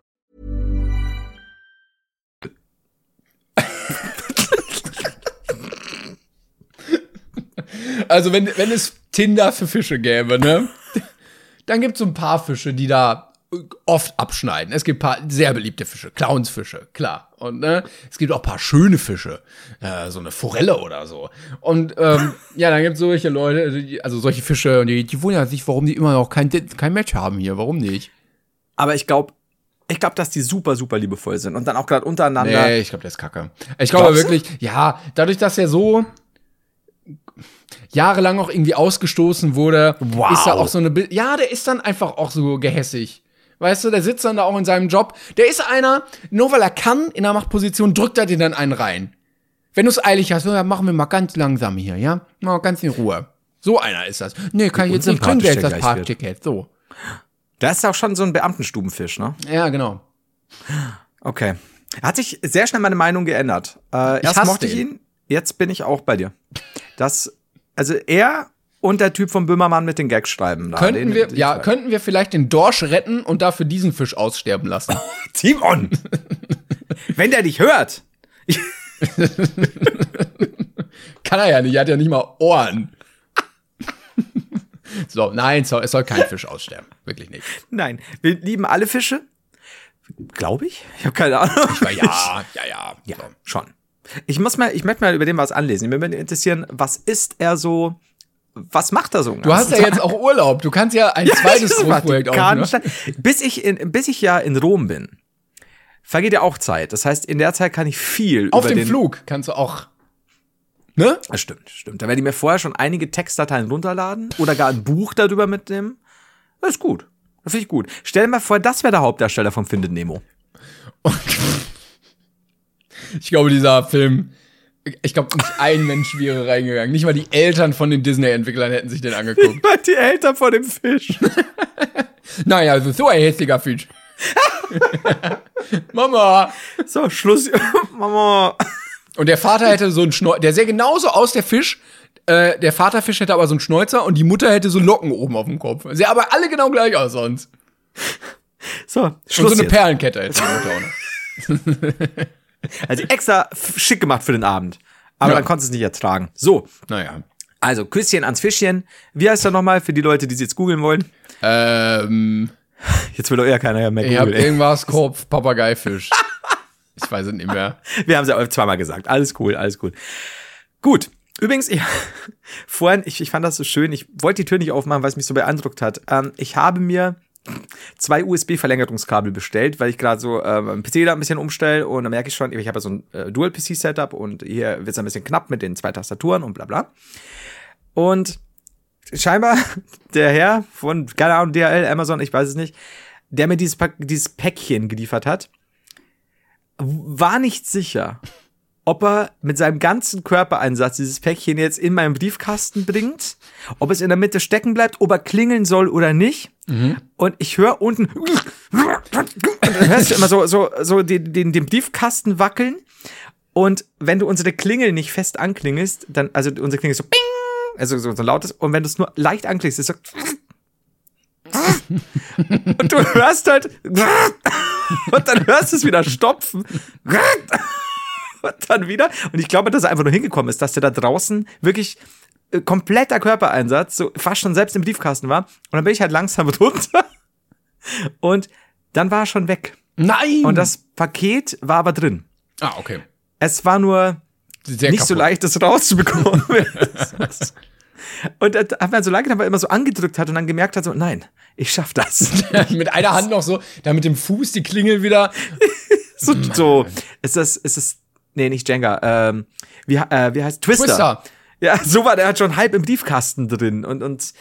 Also, wenn, wenn es Tinder für Fische gäbe, ne? Dann gibt es so ein paar Fische, die da oft abschneiden. Es gibt ein paar sehr beliebte Fische, Clownsfische, klar. Und ne, es gibt auch ein paar schöne Fische, äh, so eine Forelle oder so. Und ähm, ja, dann gibt es solche Leute, die, also solche Fische, die, die wundern sich, warum die immer noch kein, kein Match haben hier. Warum nicht? Aber ich glaube, ich glaube, dass die super, super liebevoll sind und dann auch gerade untereinander. Nee, ich glaube, der ist kacke. Ich glaube wirklich, ja, dadurch, dass er so jahrelang auch irgendwie ausgestoßen wurde, Wow. ist er auch so eine, Bi- ja, der ist dann einfach auch so gehässig. Weißt du, der sitzt dann da auch in seinem Job. Der ist einer, nur weil er kann, in der Machtposition, drückt er dir dann einen rein. Wenn du es eilig hast, ja, machen wir mal ganz langsam hier, ja? Mal ganz in Ruhe. So einer ist das. Nee, kann ich jetzt nicht der jetzt das. Parkticket. So. Das ist auch schon so ein Beamtenstubenfisch, ne? Ja, genau. Okay. Hat sich sehr schnell meine Meinung geändert. Äh, erst mochte ich ihn, jetzt bin ich auch bei dir. Das, also er und der Typ vom Böhmermann mit den Gags schreiben. Da, Könnten den- wir, den- ja, könnten wir vielleicht den Dorsch retten und dafür diesen Fisch aussterben lassen? Timon! Wenn der dich hört! Kann er ja nicht, er hat ja nicht mal Ohren. so, nein, so, es soll kein Fisch aussterben. Wirklich nicht. Nein, wir lieben alle Fische. Glaube ich? Ich habe keine Ahnung. Aber ja, ja, ja. Ja, So. schon. Ich muss mal, ich möchte mal über den was anlesen. Mir würde interessieren, was ist er so, was macht er so? Du hast ja jetzt auch Urlaub. Du kannst ja ein zweites Großprojekt aufnehmen. Bis ich, in, bis ich ja in Rom bin, vergeht ja auch Zeit. Das heißt, in der Zeit kann ich viel Auf dem Flug kannst du auch. Ne? Das stimmt, stimmt. Da werde ich mir vorher schon einige Textdateien runterladen oder gar ein Buch darüber mitnehmen. Das ist gut. Das finde ich gut. Stell dir mal vor, das wäre der Hauptdarsteller von Findet Nemo. Ich glaube, dieser Film. Ich glaube, nicht ein Mensch wäre reingegangen. Nicht mal die Eltern von den Disney-Entwicklern hätten sich den angeguckt. Die Eltern von dem Fisch. naja, also so ein hässlicher Fisch. Mama. So, Schluss. Mama. Und der Vater hätte so einen Schnäuzer, der sähe genauso aus, der Fisch. Äh, der Vaterfisch hätte aber so einen Schnäuzer und die Mutter hätte so Locken oben auf dem Kopf. Sähe aber alle genau gleich aus sonst. So, Und Schluss so eine jetzt. Perlenkette hätte die Mutter auch noch. Also extra schick gemacht für den Abend. Aber Ja. dann konntest du es nicht ertragen. So, Naja. also Küsschen ans Fischchen. Wie heißt er nochmal für die Leute, die es jetzt googeln wollen? Ähm, Jetzt will doch eher keiner mehr ich hab googeln. ey. irgendwas Kopf, Papageifisch. Ich weiß es nicht mehr. Wir haben es ja zweimal gesagt. Alles cool, alles cool. Gut. Übrigens, ich, vorhin, ich, ich fand das so schön. Ich wollte die Tür nicht aufmachen, weil es mich so beeindruckt hat. Ähm, ich habe mir zwei USB-Verlängerungskabel bestellt, weil ich gerade so ähm, PC da ein bisschen umstelle und dann merke ich schon, ich habe ja so ein äh, Dual-PC-Setup und hier wird es ein bisschen knapp mit den zwei Tastaturen und bla bla. Und scheinbar der Herr von, keine Ahnung, DHL, Amazon, ich weiß es nicht, der mir dieses, Pack, dieses Päckchen geliefert hat, war nicht sicher, ob er mit seinem ganzen Körpereinsatz dieses Päckchen jetzt in meinen Briefkasten bringt, ob es in der Mitte stecken bleibt, ob er klingeln soll oder nicht. Und ich höre unten und dann hörst du immer so, so, so den, den, den Briefkasten wackeln. Und wenn du unsere Klingel nicht fest anklingelst, dann, also unsere Klingel ist so, bing, also so, so laut ist, und wenn du es nur leicht anklingst, ist so, und du hörst halt, und dann hörst du es wieder stopfen. Und dann wieder. Und ich glaube, dass er einfach nur hingekommen ist, dass der da draußen wirklich äh, kompletter Körpereinsatz, so fast schon selbst im Briefkasten war. Und dann bin ich halt langsam runter. Und dann war er schon weg. Nein! Und das Paket war aber drin. Ah, okay. Es war nur Sehr nicht so kaputt. leicht, das rauszubekommen. und da hat man so lange, aber immer so angedrückt hat und dann gemerkt hat, so, nein, ich schaff das. mit einer Hand noch so, da mit dem Fuß die Klingel wieder. so, so. Ist das, ist das, nee, nicht Jenga, ähm, wie, äh, wie heißt Twister? Twister. Ja, so war der hat schon halb im Briefkasten drin und, und,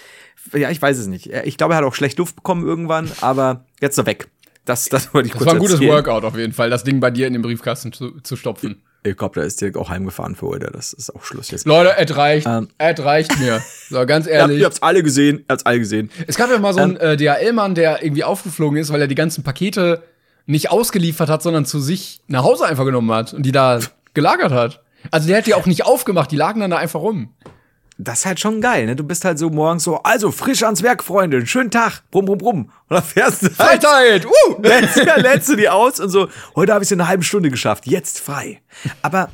ja, ich weiß es nicht. Ich glaube, er hat auch schlecht Luft bekommen irgendwann, aber jetzt so weg. Das, das wollte ich Das kurz war ein gutes erzählen. Workout auf jeden Fall, das Ding bei dir in den Briefkasten zu, zu stopfen. Ich glaube, da ist direkt auch heimgefahren für heute. Das ist auch Schluss jetzt. Leute, es reicht. Ähm. Es reicht mir. So, ganz Ihr habt, ehrlich. ihr habt's alle gesehen, ihr habt's alle gesehen. Es gab ja mal so einen Ähm. äh, DHL-Mann, der irgendwie aufgeflogen ist, weil er die ganzen Pakete nicht ausgeliefert hat, sondern zu sich nach Hause einfach genommen hat und die da gelagert hat. Also der hat die auch nicht aufgemacht, die lagen dann da einfach rum. Das ist halt schon geil, ne? Du bist halt so morgens so, also frisch ans Werk, Freunde, schönen Tag, brumm, brumm, brumm. Und dann fährst du halt, Freizeit! Uh! lädst, lädst du die aus und so, heute habe ich es in einer halben Stunde geschafft, jetzt frei. Aber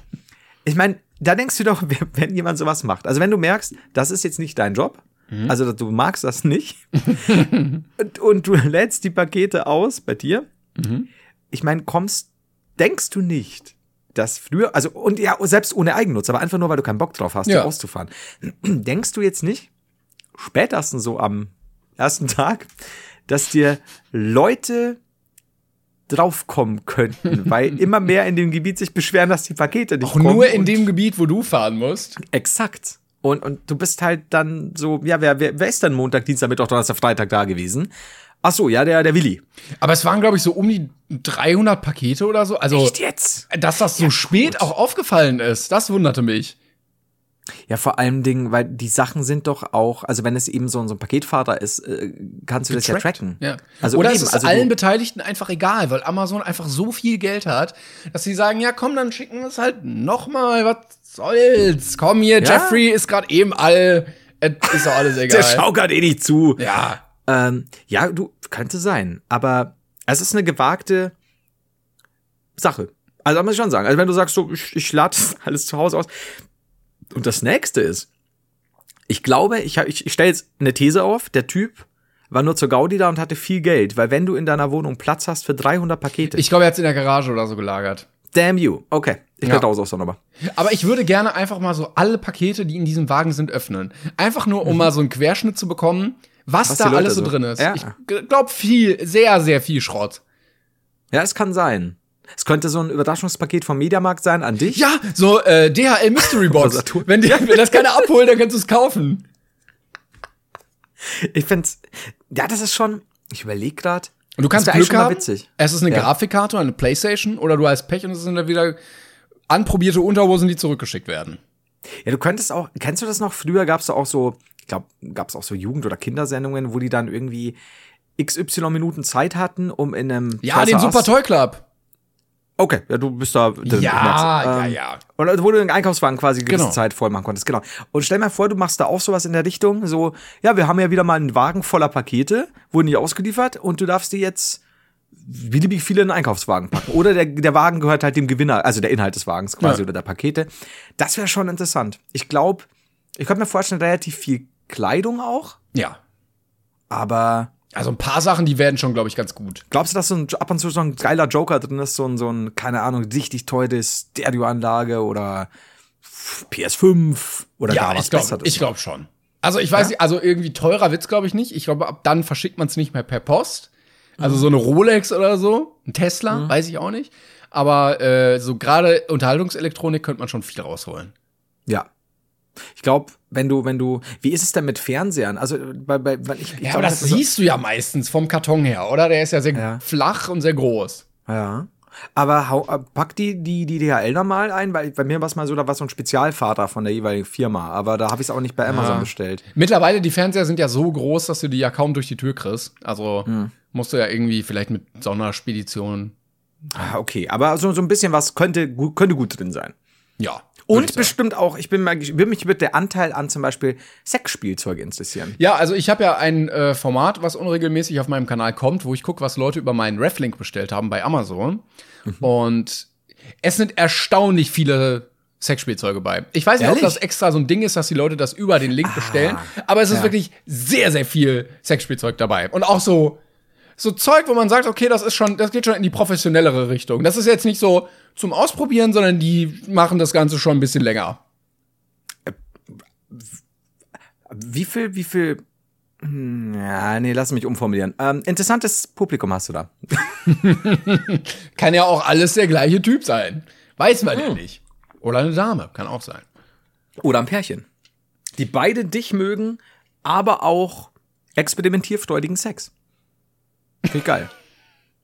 ich meine, da denkst du doch, wenn jemand sowas macht, also wenn du merkst, das ist jetzt nicht dein Job, Also du magst das nicht. und, und du lädst die Pakete aus bei dir. Ich meine, kommst, denkst du nicht, dass früher, also und ja, selbst ohne Eigennutz, aber einfach nur, weil du keinen Bock drauf hast, Ja. auszufahren. Denkst du jetzt nicht, spätestens so am ersten Tag, dass dir Leute draufkommen könnten, weil immer mehr in dem Gebiet sich beschweren, dass die Pakete nicht Auch kommen. nur in dem Gebiet, wo du fahren musst. Exakt. Und, und du bist halt dann so, ja, wer, wer, wer ist denn Montag, Dienstag, Mittwoch, Donnerstag, Freitag da gewesen? Ach so, ja, der, der Willi. Aber es waren, glaube ich, so um die 300 Pakete oder so. Also, Echt jetzt? dass das so spät auch aufgefallen ist, das wunderte mich. Ja, vor allem Dingen, weil die Sachen sind doch auch, also wenn es eben so, ein- so ein Paketfahrer ist, äh, kannst du das ja Getrackt. tracken. Ja. Also Oder eben, es ist also allen Beteiligten einfach egal, weil Amazon einfach so viel Geld hat, dass sie sagen, ja komm, dann schicken wir es halt nochmal, was soll's. Komm hier, Ja. Jeffrey ist gerade eben all, es ist doch alles egal. der schaukert eh nicht zu. ja. Ähm, ja, du, könnte sein. Aber es ist eine gewagte Sache. Also, muss ich schon sagen. Also, wenn du sagst, so, ich, ich lade alles zu Hause aus. Und das nächste ist, ich glaube, ich, hab- ich, ich stelle jetzt eine These auf, der Typ war nur zur Gaudi da und hatte viel Geld, weil wenn du in deiner Wohnung Platz hast für 300 Pakete, Ich glaube, er hat es in der Garage oder so gelagert. damn you. Okay, ich Ja. werde raus aus der Nummer. Aber ich würde gerne einfach mal so alle Pakete, die in diesem Wagen sind, öffnen. Einfach nur, um mal so einen Querschnitt zu bekommen, was. Was da alles so drin ist. Ja. Ich glaube viel, sehr, sehr viel Schrott. Ja, es kann sein. Es könnte so ein Überraschungspaket vom Mediamarkt sein an dich. Ja, so äh, DHL Mystery Box. Wenn, die, wenn das keiner abholt, dann kannst du es kaufen. Ich find's, ja, das ist schon, ich überlege gerade. Und du kannst Glück haben. witzig. Es ist eine Ja. Grafikkarte, eine Playstation, oder du hast Pech und es sind dann wieder anprobierte Unterhosen, die zurückgeschickt werden. Ja, du könntest auch, kennst du das noch? Früher gab's da auch so, ich glaube, gab's auch so Jugend- oder Kindersendungen, wo die dann irgendwie XY Minuten Zeit hatten, um in einem. Ja, Toys den Super Toy Club. Okay, ja, du bist da drin. Ja, merkst. ja, Ähm, ja. Und wo du den Einkaufswagen quasi eine gewisse Genau. Zeit voll machen konntest, genau. Und stell mal vor, du machst da auch sowas in der Richtung, so, ja, wir haben ja wieder mal einen Wagen voller Pakete, wurden nicht ausgeliefert und du darfst die jetzt beliebig viele in den Einkaufswagen packen. Oder der, der Wagen gehört halt dem Gewinner, also der Inhalt des Wagens quasi Ja. oder der Pakete. Das wäre schon interessant. Ich glaube, ich könnte mir vorstellen, relativ viel Kleidung auch, Ja. aber Also ein paar Sachen, die werden schon, glaube ich, ganz gut. glaubst du, dass so ein, ab und zu so ein geiler Joker drin ist, so ein, so ein, keine Ahnung, richtig teure Stereoanlage oder PS5 oder gar was ich glaube Besseres? ich glaub schon. Also ich weiß nicht, also irgendwie teurer wird's, glaube ich, nicht. Ich glaube, ab dann verschickt man es nicht mehr per Post. Also so eine Rolex oder so, ein Tesla, weiß ich auch nicht. Aber äh, so gerade Unterhaltungselektronik könnte man schon viel rausholen. Ja. Ich glaube, wenn du, wenn du, wie ist es denn mit Fernsehern? Also, bei, bei, ich, ich Ja, glaub, aber das so- siehst du ja meistens vom Karton her, oder? Der ist ja sehr Ja. flach und sehr groß. Ja. Aber hau, äh, pack die, die, die DHL nochmal ein, weil bei mir war es mal so, da war so ein Spezialvater von der jeweiligen Firma, aber da habe ich es auch nicht bei Amazon bestellt. Mittlerweile, die Fernseher sind ja so groß, dass du die ja kaum durch die Tür kriegst. Also musst du ja irgendwie vielleicht mit Sonderspeditionen. Ah, okay, aber so, so ein bisschen was könnte, könnte gut drin sein. Ja. Und bestimmt auch, ich bin mal, ich würde mich mit der Anteil an zum Beispiel Sexspielzeug interessieren. Ja, also ich habe ja ein äh, Format, was unregelmäßig auf meinem Kanal kommt, wo ich gucke, was Leute über meinen Reflink bestellt haben bei Amazon. Und es sind erstaunlich viele Sexspielzeuge bei. Ich weiß nicht, ob das extra so ein Ding ist, dass die Leute das über den Link bestellen, aber es ist wirklich sehr, sehr viel Sexspielzeug dabei. Und auch so, so Zeug, wo man sagt, okay, das ist schon, das geht schon in die professionellere Richtung. Das ist jetzt nicht so zum Ausprobieren, sondern die machen das Ganze schon ein bisschen länger. Wie viel, wie viel, hm, ja, nee, lass mich umformulieren. Ähm, interessantes Publikum hast du da. Kann ja auch alles der gleiche Typ sein. Weiß man ja nicht. Oder eine Dame, kann auch sein. Oder ein Pärchen. Die beide dich mögen, aber auch experimentierfreudigen Sex. Finde ich geil.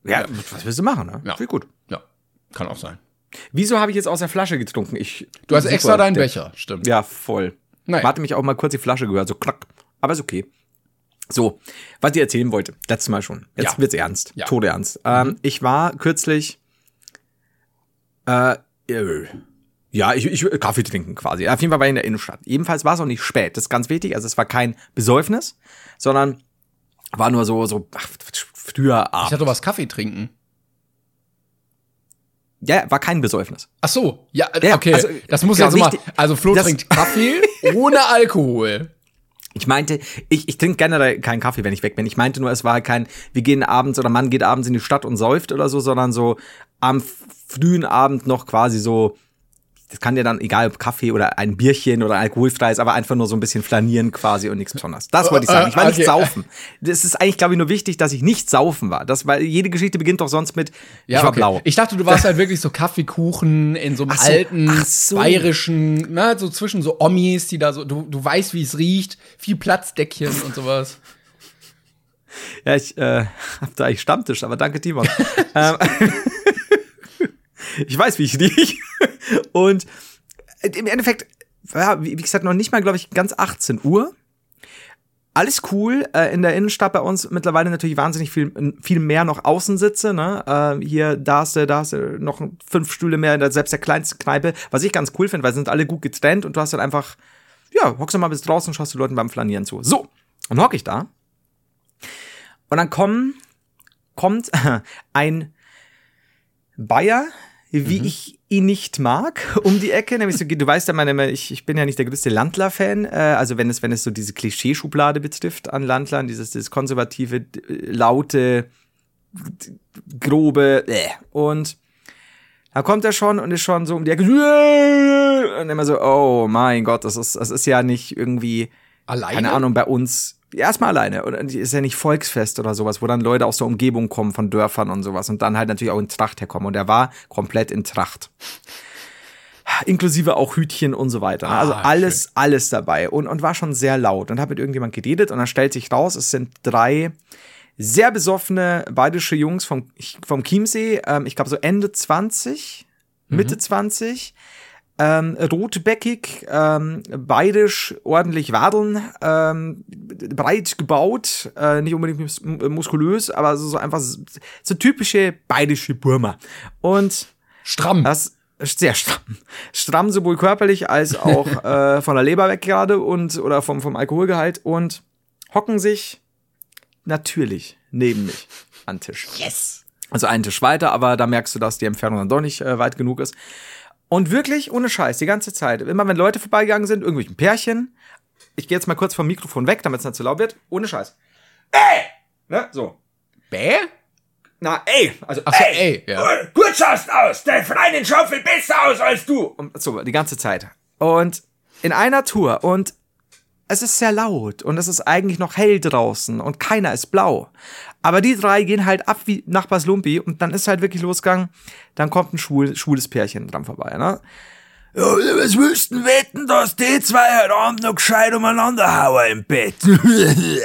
ja, was willst du machen, ne? Ja. Finde ich gut. Ja, kann auch sein. Wieso habe ich jetzt aus der Flasche getrunken? Ich, Du hast Super, extra deinen Becher, stimmt. Ja, voll. Naja. Warte mich auch mal kurz die Flasche gehört, so klack. Aber ist okay. So, was ich erzählen wollte, letztes Mal schon. Jetzt Ja. wird's ernst. Ja. Mhm. Todernst. Ähm, ich war kürzlich äh, äh, ja, ich, ich Kaffee trinken quasi. Auf jeden Fall war ich in der Innenstadt. Jedenfalls war es auch nicht spät. Das ist ganz wichtig. Also es war kein Besäufnis, sondern war nur so, so ach, früher Ich Abend. dachte, du warst Kaffee trinken. Ja, war kein Besäufnis. Ach so, ja, äh, Ja, okay. also, das muss genau, jetzt mal. Also Flo trinkt Kaffee ohne Alkohol. Ich meinte, ich, ich trinke generell keinen Kaffee, wenn ich weg bin. Ich meinte nur, es war kein, wir gehen abends oder Mann geht abends in die Stadt und säuft oder so, sondern so am frühen Abend noch quasi so das kann dir dann, egal ob Kaffee oder ein Bierchen oder alkoholfreies, aber einfach nur so ein bisschen flanieren quasi und nichts Besonderes. Das wollte ich sagen. Ich war nicht Okay. saufen. Das ist eigentlich, glaube ich, nur wichtig, dass ich nicht saufen war. Das, weil jede Geschichte beginnt doch sonst mit, ich war okay. blau. Ich dachte, du warst halt wirklich so Kaffeekuchen in so einem so, alten, so. bayerischen, na, so zwischen so Omis, die da so, du, du weißt, wie es riecht, viel Platzdeckchen und sowas. Ja, ich äh, hab da eigentlich Stammtisch, aber danke, Timon. ähm, ich weiß, wie ich riech. Und im Endeffekt, ja, wie gesagt, noch nicht mal, glaube ich, ganz 18 Uhr. Alles cool. Äh, in der Innenstadt bei uns mittlerweile natürlich wahnsinnig viel, viel mehr noch Außensitze. Ne? Äh, hier, da hast du, da hast du noch fünf Stühle mehr in der, selbst der kleinsten Kneipe. Was ich ganz cool finde, weil sie sind alle gut getrennt und du hast dann einfach, ja, hockst du mal bis draußen schaust den Leuten beim Flanieren zu. So, und hock ich da. Und dann kommen, kommt ein Bayer, wie Mhm. ich ihn nicht mag, um die Ecke. Nämlich so, du weißt ja, meine, ich, ich bin ja nicht der größte Landler-Fan. Äh, also wenn es, wenn es so diese Klischeeschublade betrifft an Landlern, dieses, dieses konservative, laute, grobe. Äh. Und da kommt er schon und ist schon so um die Ecke. Und immer so, oh mein Gott, das ist, das ist ja nicht irgendwie Alleine? keine Ahnung, bei uns erstmal alleine. Und ist ja nicht Volksfest oder sowas, wo dann Leute aus der Umgebung kommen von Dörfern und sowas und dann halt natürlich auch in Tracht herkommen. Und er war komplett in Tracht. Inklusive auch Hütchen und so weiter. Ah, also alles, alles dabei. Und, und war schon sehr laut. Und habe mit irgendjemand geredet und dann stellt sich raus, es sind drei sehr besoffene bayerische Jungs vom, vom Chiemsee. Ähm, ich glaube so Ende 20, Mitte 20 ähm, rotbäckig, ähm, bayerisch, ordentlich wadeln, ähm, breit gebaut, äh, nicht unbedingt mus muskulös, aber so, so einfach so, so typische bayerische Burma. Und Stramm. das ist sehr stramm. Stramm sowohl körperlich als auch äh, von der Leber weg gerade und oder vom, vom Alkoholgehalt und hocken sich natürlich neben mich an Tisch. Yes! Also einen Tisch weiter, aber da merkst du, dass die Entfernung dann doch nicht äh, weit genug ist. Und wirklich, ohne Scheiß, die ganze Zeit, immer wenn Leute vorbeigegangen sind, irgendwelchen Pärchen, ich gehe jetzt mal kurz vom Mikrofon weg, damit es nicht zu laut wird, ohne Scheiß. Ey! Ne, so. Bäh? Na, ey! Also, Ach so, ey, ja. äh, Gut schaust aus! Dein Freundin schaut viel besser aus als du! Und so, die ganze Zeit. Und in einer Tour. Und es ist sehr laut. Und es ist eigentlich noch hell draußen. Und keiner ist blau. Aber die drei gehen halt ab wie Nachbars Lumpi. Und dann ist halt wirklich losgegangen. Dann kommt ein schwul, schwules Pärchen dran vorbei, ne? Ja, was willst du wetten, dass die zwei heute Abend noch gescheit umeinander hauen im Bett? und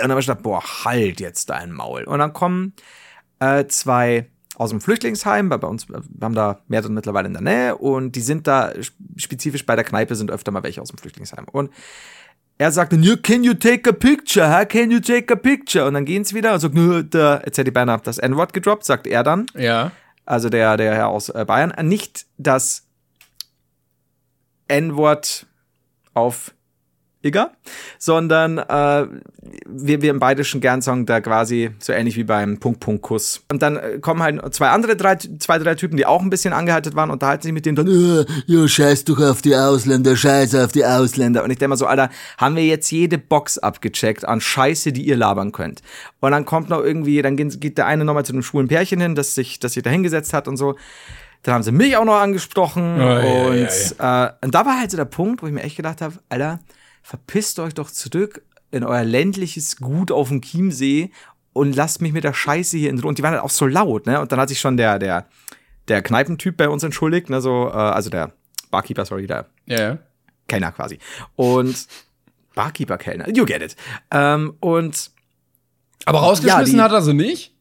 dann hab ich gedacht, boah, halt jetzt dein Maul. Und dann kommen äh, zwei aus dem Flüchtlingsheim, weil bei uns, wir haben da mehrere mittlerweile in der Nähe und die sind da spezifisch bei der Kneipe sind öfter mal welche aus dem Flüchtlingsheim. Und er sagt dann, can you take a picture, huh? Can you take a picture? Und dann gehen sie wieder und sagt, nö, da, jetzt hätte ich beinahe das N-Wort gedroppt, sagt er dann Ja. also der, der Herr aus äh, Bayern, nicht das N-Wort auf Igger, sondern äh, wir, wir im Bayerischen gern sagen da quasi so ähnlich wie beim Punkt-Punkt-Kuss. Und dann äh, kommen halt zwei andere, drei, zwei, drei Typen, die auch ein bisschen angehalten waren, unterhalten sich mit denen dann, äh, ja, scheiß doch auf die Ausländer, scheiß auf die Ausländer. Und ich denke mal so, Alter, haben wir jetzt jede Box abgecheckt an Scheiße, die ihr labern könnt. Und dann kommt noch irgendwie, dann geht, der eine nochmal zu einem schwulen Pärchen hin, das sich, das sich da hingesetzt hat und so. Dann haben sie mich auch noch angesprochen. Oh, ja, und, ja, Äh, und da war halt so der Punkt, wo ich mir echt gedacht habe, Alter, verpisst euch doch zurück in euer ländliches Gut auf dem Chiemsee und lasst mich mit der Scheiße hier in Ruhe. Und die waren halt auch so laut, ne? Und dann hat sich schon der, der, der Kneipentyp bei uns entschuldigt, ne? So, äh, also der Barkeeper, sorry, der Ja, ja. Kellner quasi. Und Barkeeper, Kellner, you get it. Ähm, und Aber rausgeschmissen Ja, die- hat er sie nicht?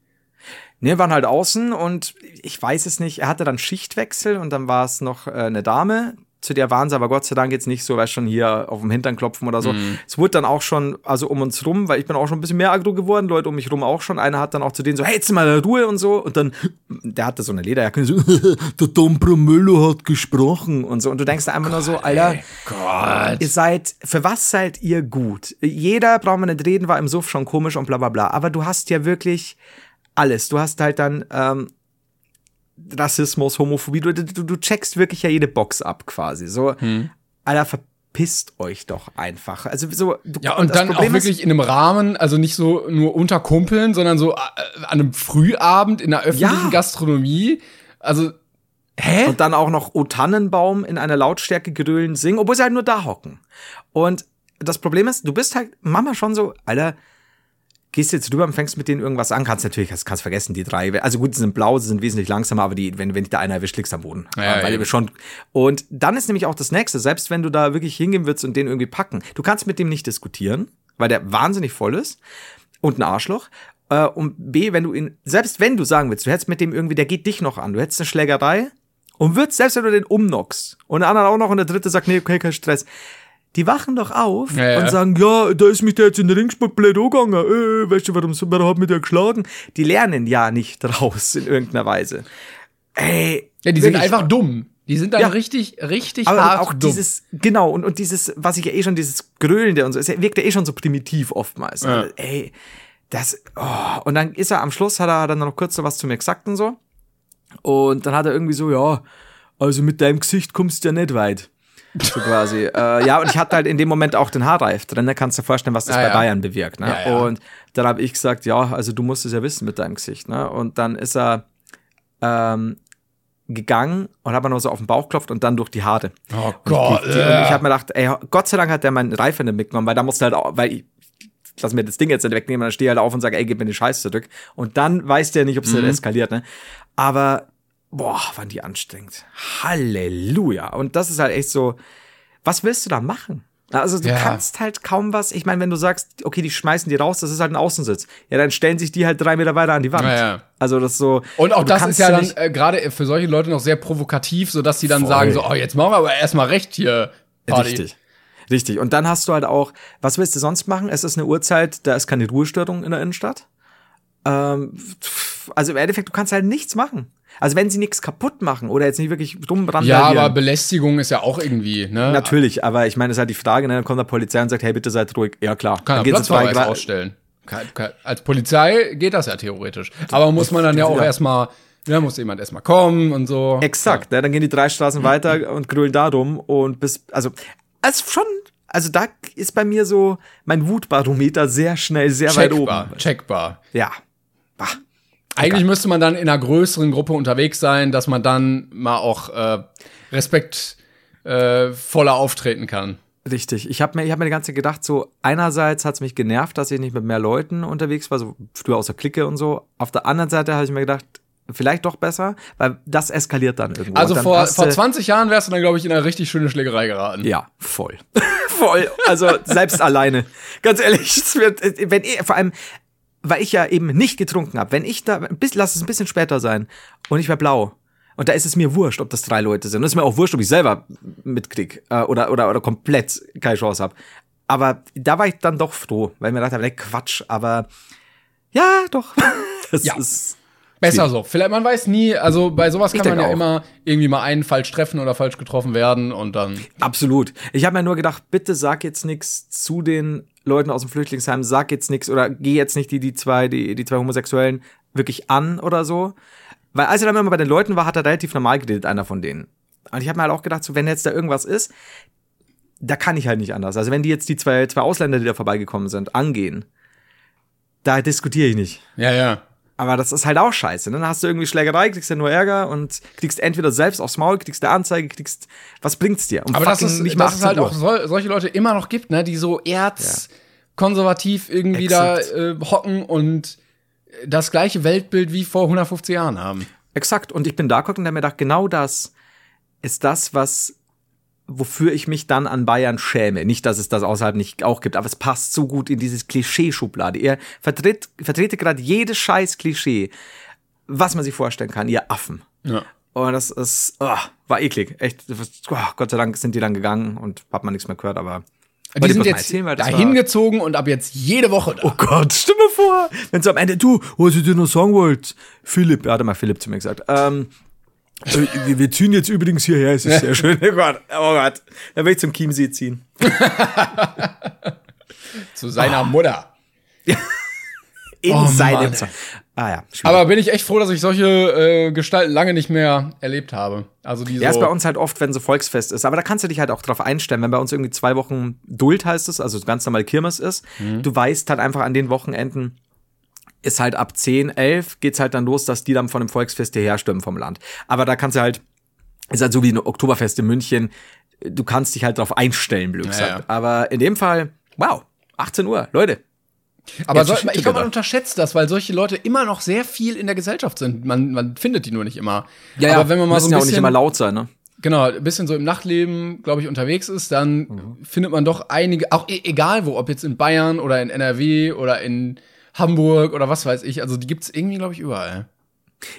Ne, waren halt außen und ich weiß es nicht. Er hatte dann Schichtwechsel und dann war es noch äh, eine Dame. Zu der waren sie aber Gott sei Dank jetzt nicht so, weil schon hier auf dem Hintern klopfen oder so. Es wurde dann auch schon, also um uns rum, weil ich bin auch schon ein bisschen mehr aggro geworden, Leute um mich rum auch schon. Einer hat dann auch zu denen so, hey, jetzt mal Ruhe und so. Und dann, der hatte so eine Lederjacke, so, der Dom Promillo hat gesprochen und so. Und du denkst da einfach nur so, Alter, Gott. ihr seid, für was seid ihr gut? Jeder, braucht man nicht reden, war im Suff schon komisch und bla bla bla. Aber du hast ja wirklich alles. Du hast halt dann ähm, Rassismus, Homophobie, du, du, du checkst wirklich ja jede Box ab quasi. So, Alter, verpisst euch doch einfach. Also so du, Ja, und dann auch Problem ist- wirklich in einem Rahmen, also nicht so nur unter Kumpeln, sondern so äh, an einem Frühabend in der öffentlichen Ja. Gastronomie. Also, hä? Und dann auch noch O Tannenbaum in einer Lautstärke grölen singen, obwohl sie halt nur da hocken. Und das Problem ist, du bist halt Mama schon so, Alter, gehst jetzt rüber und fängst mit denen irgendwas an, kannst natürlich, kannst, kannst vergessen, die drei, also gut, sie sind blau, sie sind wesentlich langsamer, aber die, wenn, wenn dich da einer erwischt, liegst am Boden. Ja, Weil eben. du schon, und dann ist nämlich auch das nächste, selbst wenn du da wirklich hingehen würdest und den irgendwie packen, du kannst mit dem nicht diskutieren, weil der wahnsinnig voll ist und ein Arschloch. Äh, und B, wenn du ihn, selbst wenn du sagen willst, du hättest mit dem irgendwie, der geht dich noch an, du hättest eine Schlägerei und würdest, selbst wenn du den umnockst und der andere auch noch und der dritte sagt, nee, okay, kein Stress. Die wachen doch auf Ja, ja. und sagen, ja, da ist mich der jetzt in den Ringsport blöd angegangen. Äh, weißt du, warum, warum hat mich der geschlagen? Die lernen ja nicht raus in irgendeiner Weise. Ey. ja, die sind einfach dumm. Die sind dann Ja. richtig, richtig Aber hart auch dumm. dieses, genau, und, und dieses, was ich ja eh schon, dieses Gröhlende und so, es wirkt ja eh schon so primitiv oftmals. Ja. Also, ey, das, oh. und dann ist er am Schluss, hat er dann noch kurz so was zu mir gesagt und so. Und dann hat er irgendwie so, ja, also mit deinem Gesicht kommst du ja nicht weit. So quasi. äh, ja, und ich hatte halt in dem Moment auch den Haarreif drin, da kannst du dir vorstellen, was das Ja, bei ja. Bayern bewirkt. Ne? Ja. Und dann habe ich gesagt, ja, also du musst es ja wissen mit deinem Gesicht. Ne? Und dann ist er ähm, gegangen und hat mir noch so auf den Bauch geklopft und dann durch die Haare. oh Und Gott. ich, und ich habe mir gedacht, ey, Gott sei Dank hat der meinen Reifen nicht mitgenommen, weil da musste halt auch, weil ich lass mir das Ding jetzt nicht wegnehmen, dann stehe halt auf und sage, ey, gib mir den Scheiß zurück. Und dann weiß der nicht, ob es Mhm. eskaliert, ne? Aber, boah, waren die anstrengend. Halleluja. Und das ist halt echt so, was willst du da machen? Also du Ja. kannst halt kaum was, ich meine, wenn du sagst, okay, die schmeißen die raus, das ist halt ein Außensitz. Ja, dann stellen sich die halt drei Meter weiter an die Wand. Ja, ja. Also das ist so. Und auch das ist ja dann äh, gerade für solche Leute noch sehr provokativ, so dass sie dann Voll. sagen so, oh, jetzt machen wir aber erstmal recht hier. Party. Richtig. Richtig. Und dann hast du halt auch, was willst du sonst machen? Es ist eine Uhrzeit, da ist keine Ruhestörung in der Innenstadt. Ähm, also im Endeffekt, du kannst halt nichts machen. Also wenn sie nichts kaputt machen oder jetzt nicht wirklich dumm Ja, randalieren. aber Belästigung ist ja auch irgendwie, ne? Natürlich, aber ich meine, es ist halt die Frage, ne? dann kommt der Polizei und sagt, hey, bitte seid ruhig. Ja, klar. Kann dann er geht es drei Platzverweis ausstellen. Kann, kann, als Polizei geht das ja theoretisch. Aber muss man dann ja auch Ja. erstmal, da muss jemand erstmal kommen und so. Exakt, ne? dann gehen die drei Straßen weiter und grölen da rum und bis, also, also schon, also da ist bei mir so mein Wutbarometer sehr schnell, sehr weit Checkbar, oben. checkbar. Ja. Eigentlich müsste man dann in einer größeren Gruppe unterwegs sein, dass man dann mal auch äh, Respekt äh, auftreten kann. Richtig. Ich habe mir, ich hab mir die ganze Zeit gedacht, so einerseits hat's mich genervt, dass ich nicht mit mehr Leuten unterwegs war, so früher aus der Clique und so. Auf der anderen Seite habe ich mir gedacht, vielleicht doch besser, weil das eskaliert dann irgendwo. Also dann vor, hast vor du- 20 Jahren wärst du dann, glaube ich, in eine richtig schöne Schlägerei geraten. Ja, voll. voll. Also selbst alleine. Ganz ehrlich, es wird, wenn ich, vor allem, weil ich ja eben nicht getrunken habe, wenn ich da, bis, lass es ein bisschen später sein und ich wäre blau. Und da ist es mir wurscht, ob das drei Leute sind. Und es ist mir auch wurscht, ob ich selber mitkrieg äh, oder, oder, oder komplett keine Chance habe. Aber da war ich dann doch froh, weil ich mir dachte, nee, Quatsch, aber ja, doch. Das Ja. ist Besser so. Vielleicht, man weiß nie, also bei sowas kann man ja auch. immer irgendwie mal einen falsch treffen oder falsch getroffen werden und dann. Absolut. Ich habe mir nur gedacht, bitte sag jetzt nichts zu den Leuten aus dem Flüchtlingsheim, sag jetzt nichts oder geh jetzt nicht die, die zwei, die, die zwei Homosexuellen wirklich an oder so. Weil als er dann immer bei den Leuten war, hat er relativ normal geredet, einer von denen. Und ich habe mir halt auch gedacht, so, wenn jetzt da irgendwas ist, da kann ich halt nicht anders. Also wenn die jetzt die zwei, zwei Ausländer, die da vorbeigekommen sind, angehen, da diskutiere ich nicht. Ja, ja. Aber das ist halt auch scheiße. ne? Dann hast du irgendwie Schlägerei, kriegst ja nur Ärger und kriegst entweder selbst aufs Maul, kriegst eine Anzeige, kriegst, was bringt's dir? Um Aber das ist, nicht mal dass es halt 18 auch sol solche Leute immer noch gibt, ne, die so erzkonservativ irgendwie Exakt. da äh, hocken und das gleiche Weltbild wie vor 150 Jahren haben. Exakt. Und ich bin da und hab mir gedacht, genau das ist das, was, wofür ich mich dann an Bayern schäme. Nicht, dass es das außerhalb nicht auch gibt, aber es passt so gut in dieses Klischee-Schublade. Ihr vertritt, vertretet gerade jedes scheiß Klischee, was man sich vorstellen kann, ihr Affen. Ja. Und das ist, oh, war eklig. Echt, oh, Gott sei Dank sind die dann gegangen und hat man nichts mehr gehört, aber. Die sind jetzt erzählen, weil das dahin war- gezogen und ab jetzt jede Woche da. Oh Gott, mir vor, wenn sie am Ende, du, was ich dir noch wollte, Philipp, er hat mal Philipp zu mir gesagt, ähm, äh, wir, wir ziehen jetzt übrigens hierher, es ist sehr schön. Oh Gott, oh Gott, dann will ich zum Chiemsee ziehen. Zu seiner Mutter. In Oh, seinem. Ah ja, schwierig. Aber bin ich echt froh, dass ich solche äh, Gestalten lange nicht mehr erlebt habe. Also die Ja, so, ist bei uns halt oft, wenn so Volksfest ist. Aber da kannst du dich halt auch drauf einstellen, wenn bei uns irgendwie zwei Wochen Duld heißt es, also ganz normal Kirmes ist. Mhm. Du weißt halt einfach an den Wochenenden, ist halt ab 10, 11 geht's halt dann los, dass die dann von dem Volksfest hierher stürmen vom Land. Aber da kannst du halt, ist halt so wie ein Oktoberfest in München, du kannst dich halt drauf einstellen, blöd gesagt. Ja, ja. Aber in dem Fall, wow, 18 Uhr, Leute. Aber schickt ich glaube, man unterschätzt das, weil solche Leute immer noch sehr viel in der Gesellschaft sind. Man, man findet die nur nicht immer. Ja, Aber wenn man mal so ein ja auch bisschen, nicht immer laut sein, ne? genau, ein bisschen so im Nachtleben, glaube ich, unterwegs ist, dann Mhm. findet man doch einige, auch e egal wo, ob jetzt in Bayern oder in NRW oder in Hamburg oder was weiß ich. Also die gibt's irgendwie, glaube ich, überall.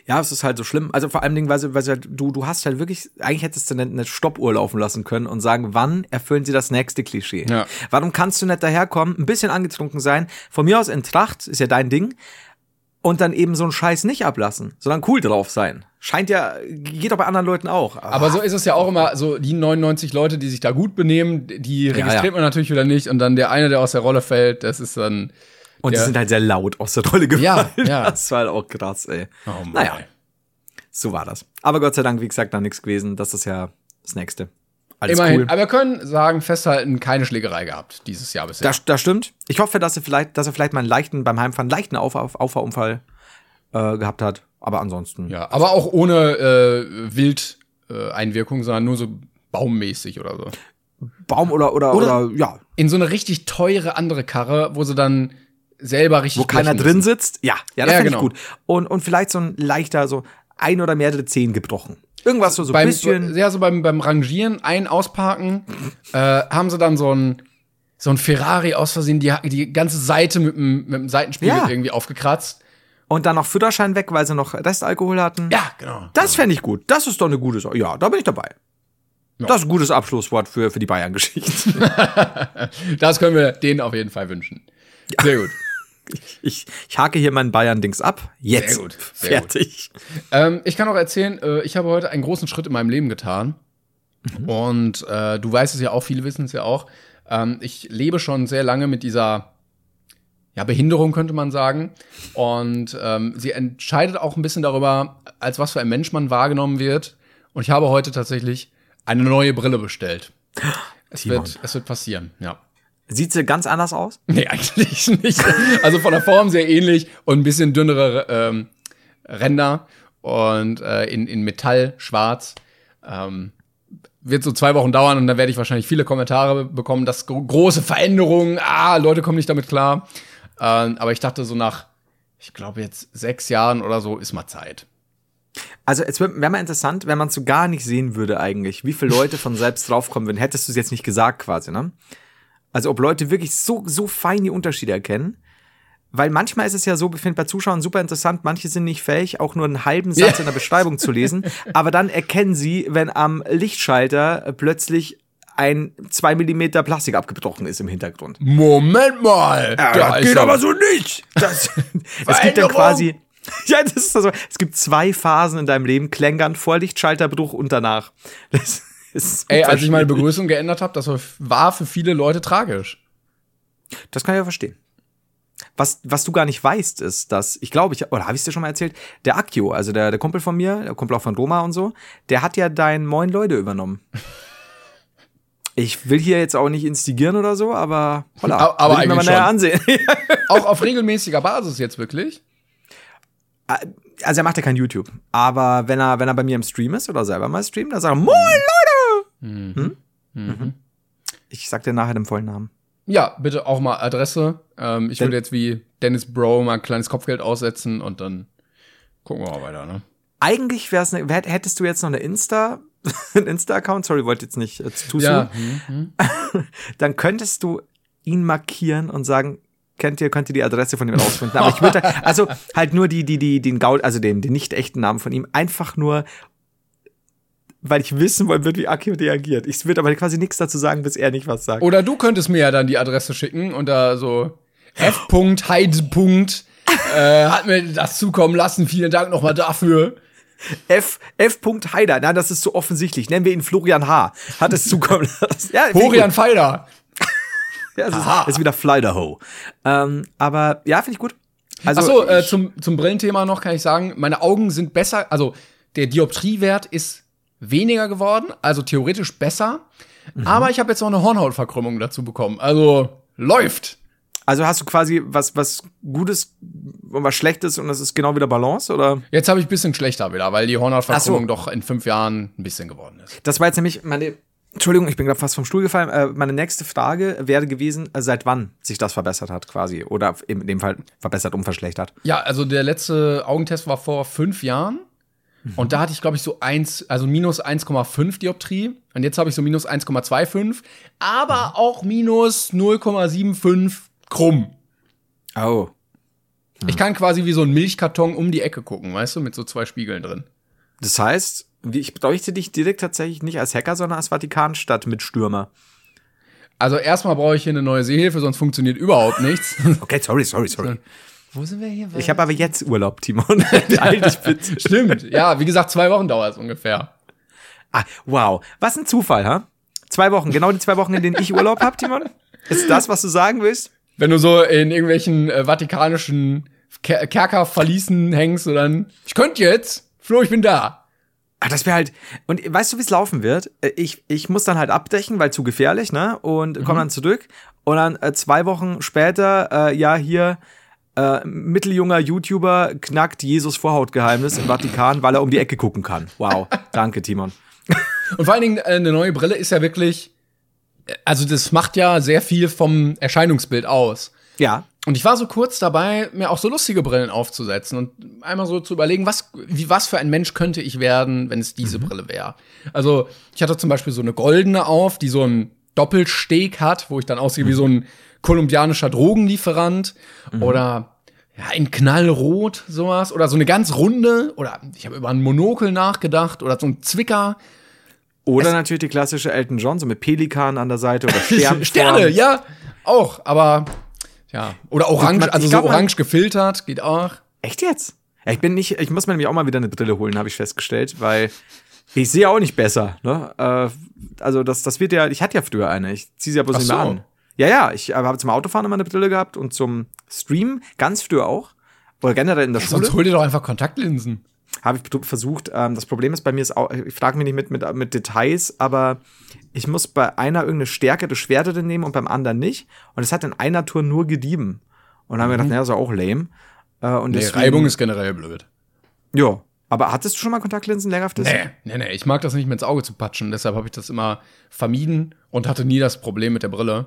Ja, es ist halt so schlimm. Also vor allem Dingen, weil, weil halt, du, du hast halt wirklich, eigentlich hättest du eine, eine Stoppuhr laufen lassen können und sagen, wann erfüllen sie das nächste Klischee? Ja. Warum kannst du nicht daherkommen, ein bisschen angetrunken sein, von mir aus in Tracht, ist ja dein Ding, und dann eben so einen Scheiß nicht ablassen, sondern cool drauf sein. Scheint ja, geht doch bei anderen Leuten auch. Aber so ist es ja auch immer, so die 99 Leute, die sich da gut benehmen, die registriert ja. man natürlich wieder nicht und dann der eine, der aus der Rolle fällt, das ist dann. Und die ja. sind halt sehr laut aus der Rolle gefallen. Ja, ja. Das war halt auch krass, ey. Oh Mann, naja, so war das. Aber Gott sei Dank, wie gesagt, da nichts gewesen. Das ist ja das Nächste. Alles Immerhin. cool. Aber wir können sagen, festhalten, keine Schlägerei gehabt dieses Jahr bisher. Das, das stimmt. Ich hoffe, dass er vielleicht, dass er vielleicht mal einen leichten, beim Heimfahren, leichten Auf, Auf, Auffahrunfall äh, gehabt hat. Aber ansonsten. ja, aber auch ohne äh, Wildeinwirkung, äh, sondern nur so baummäßig oder so. Baum oder, oder, Oder- oder, ja, In so eine richtig teure andere Karre, wo sie dann selber richtig wo keiner drin sitzt. Ja, ja, das Ja, finde genau. ich gut. Und, und vielleicht so ein leichter, so ein oder mehrere Zehen gebrochen. Irgendwas so, so ein bisschen. ja, so beim, beim Rangieren, ein ausparken, äh, haben sie dann so ein, so ein Ferrari aus Versehen, die, die ganze Seite mit dem, mit dem Seitenspiegel Ja. irgendwie aufgekratzt. Und dann noch Führerschein weg, weil sie noch Restalkohol hatten. Ja, genau. Das fände ich gut. Das ist doch eine gute Sache. Ja, da bin ich dabei. Das ist ein gutes Abschlusswort für, für die Bayern-Geschichte. Das können wir denen auf jeden Fall wünschen. Sehr gut. Ich, ich hake hier meinen Bayern-Dings ab. Jetzt. Sehr gut, sehr gut. Fertig. Ähm, ich kann auch erzählen, äh, ich habe heute einen großen Schritt in meinem Leben getan. Und äh, du weißt es ja auch, viele wissen es ja auch. Ähm, ich lebe schon sehr lange mit dieser ja, Behinderung, könnte man sagen. Und ähm, sie entscheidet auch ein bisschen darüber, als was für ein Mensch man wahrgenommen wird. Und ich habe heute tatsächlich eine neue Brille bestellt. Es Timon. wird, es wird passieren, ja. Sieht sie ganz anders aus? Nee, eigentlich nicht. Also von der Form sehr ähnlich und ein bisschen dünnere ähm, Ränder und äh, in, in Metall, schwarz. Ähm, wird so zwei Wochen dauern und dann werde ich wahrscheinlich viele Kommentare bekommen, dass gro große Veränderungen, ah, Leute kommen nicht damit klar. Ähm, aber ich dachte so nach, ich glaube jetzt sechs Jahren oder so ist mal Zeit. Also es wäre wär mal interessant, wenn man es so gar nicht sehen würde eigentlich, wie viele Leute von selbst draufkommen würden. Hättest du es jetzt nicht gesagt quasi, ne? Also ob Leute wirklich so, so fein die Unterschiede erkennen. Weil manchmal ist es ja so, ich finde bei Zuschauern super interessant, manche sind nicht fähig, auch nur einen halben Satz in der Beschreibung zu lesen. Aber dann erkennen sie, wenn am Lichtschalter plötzlich ein zwei Millimeter Plastik abgebrochen ist im Hintergrund. Moment mal! Ja, das geht aber so nicht. Das, es gibt dann quasi. Ja, das ist so. Es gibt zwei Phasen in deinem Leben: Klängern, Vorlichtschalterbruch und danach. Das Ey, als ich meine. Begrüßung geändert habe, das war für viele Leute tragisch. Das kann ich ja verstehen. Was, was du gar nicht weißt, ist, dass, ich glaube, ich, oder habe ich dir schon mal erzählt, der Akio, also der, der Kumpel von mir, der Kumpel auch von Roma und so, der hat ja dein Moin Leute übernommen. Ich will hier jetzt auch nicht instigieren oder so, aber holla, Aber- aber will ich mir mal näher ansehen. Auch auf regelmäßiger Basis jetzt wirklich. also er macht ja kein YouTube, aber wenn er, wenn er bei mir im Stream ist oder selber mal streamt, dann sagt er, Moin Leute! Hm? Mhm. Ich sag dir nachher den vollen Namen. Ja, bitte auch mal Adresse. Ähm, ich Denn- würde jetzt wie Dennis Bro mal ein kleines Kopfgeld aussetzen und dann gucken wir mal weiter, ne? Eigentlich wär's ne, hättest du jetzt noch eine Insta, einen Insta-Account, sorry, wollte jetzt nicht äh, zu Ja, soon. dann könntest du ihn markieren und sagen, kennt ihr, könnt ihr die Adresse von ihm rausfinden. Aber ich würde, also halt nur die, die, die, den Gaul, also den, den nicht echten Namen von ihm, einfach nur, weil ich wissen wollen würde, wie Akio reagiert. Ich würde aber quasi nichts dazu sagen, bis er nicht was sagt. Oder du könntest mir ja dann die Adresse schicken und da so f.heide. äh, hat mir das zukommen lassen. Vielen Dank nochmal dafür. F, F. Heider, nein, das ist so offensichtlich. Nennen wir ihn Florian H. Hat es zukommen lassen. Ja, gut. Feider. Ja, es ist, es ist wieder Flyderho. Ähm, aber ja, finde ich gut. Also Achso, äh, zum, zum Brillenthema noch kann ich sagen, meine Augen sind besser, also der Dioptriewert ist weniger geworden, also theoretisch besser. Mhm. Aber ich habe jetzt noch eine Hornhautverkrümmung dazu bekommen. Also läuft. Also hast du quasi was, was Gutes und was Schlechtes und das ist genau wieder Balance, oder? Jetzt habe ich ein bisschen schlechter wieder, weil die Hornhautverkrümmung so. doch in fünf Jahren ein bisschen geworden ist. Das war jetzt nämlich meine. Entschuldigung, ich bin gerade fast vom Stuhl gefallen. Äh, meine nächste Frage wäre gewesen, äh, seit wann sich das verbessert hat, quasi. Oder in dem Fall verbessert und verschlechtert. Ja, also der letzte Augentest war vor fünf Jahren. Und da hatte ich, glaube ich, so eins, also minus 1,5 Dioptrie. Und jetzt habe ich so minus 1,25, aber auch minus 0,75 krumm. Oh. Ich kann quasi wie so ein Milchkarton um die Ecke gucken, weißt du, mit so zwei Spiegeln drin. Das heißt, ich bräuchte dich direkt tatsächlich nicht als Hacker, sondern als Vatikanstadt mit Stürmer. Also erstmal brauche ich hier eine neue Sehhilfe, sonst funktioniert überhaupt nichts. Okay, sorry, sorry, sorry. Wo sind wir hier? Ich habe aber jetzt Urlaub, Timon. Beeil dich bitte. Stimmt. Ja, wie gesagt, zwei Wochen dauert es ungefähr. Ah, wow. Was ein Zufall, ha? Zwei Wochen, genau die zwei Wochen, in denen ich Urlaub habe, Timon? Ist das, was du sagen willst? Wenn du so in irgendwelchen äh, vatikanischen Ker Kerkerverließen hängst und dann, ich könnte jetzt, Flo, ich bin da. Ah, das wäre halt. Und weißt du, wie es laufen wird? Äh, Ich, ich muss dann halt abdecken, weil zu gefährlich, ne? Und komm dann zurück. Und dann äh, zwei Wochen später, äh, ja, hier, äh, mitteljunger YouTuber knackt Jesus Vorhautgeheimnis im Vatikan, weil er um die Ecke gucken kann. Wow. Danke, Timon. Und vor allen Dingen, äh, eine neue Brille ist ja wirklich, äh, also das macht ja sehr viel vom Erscheinungsbild aus. Ja. Und ich war so kurz dabei, mir auch so lustige Brillen aufzusetzen und einmal so zu überlegen, was, wie, was für ein Mensch könnte ich werden, wenn es diese Brille wäre. Also, ich hatte zum Beispiel so eine goldene auf, die so einen Doppelsteg hat, wo ich dann aussehe wie so ein kolumbianischer Drogenlieferant oder ja, in Knallrot sowas oder so eine ganz runde oder ich habe über einen Monokel nachgedacht oder so ein Zwicker. Oder natürlich die klassische Elton John, so mit Pelikan an der Seite oder Stern Sterne, ja, auch, aber ja, oder orange, man- also so orange gefiltert, geht auch. Echt jetzt? Ja, ich bin nicht, ich muss mir nämlich auch mal wieder eine Brille holen, habe ich festgestellt, weil ich sehe auch nicht besser. Ne? Äh, also das, das wird ja, ich hatte ja früher eine, ich ziehe sie ja bloß Ach nicht mehr so. an. Ja, ja, ich äh, habe zum Autofahren immer eine Brille gehabt und zum Stream ganz früher auch. Oder generell in der Schule Sonst hol dir doch einfach Kontaktlinsen. habe ich versucht. Ähm, das Problem ist bei mir ist auch, ich frage mich nicht mit, mit, mit Details, aber ich muss bei einer irgendeine stärkere Schwerte nehmen und beim anderen nicht. Und es hat in einer Tour nur gedieben. Und dann haben wir gedacht, naja, ist ja auch lame. Äh, und Nee, deswegen- Reibung ist generell blöd. Ja. Aber hattest du schon mal Kontaktlinsen längerfristig? Nee, nee, nee, ich mag das nicht mehr ins Auge zu patschen, deshalb habe ich das immer vermieden und hatte nie das Problem mit der Brille.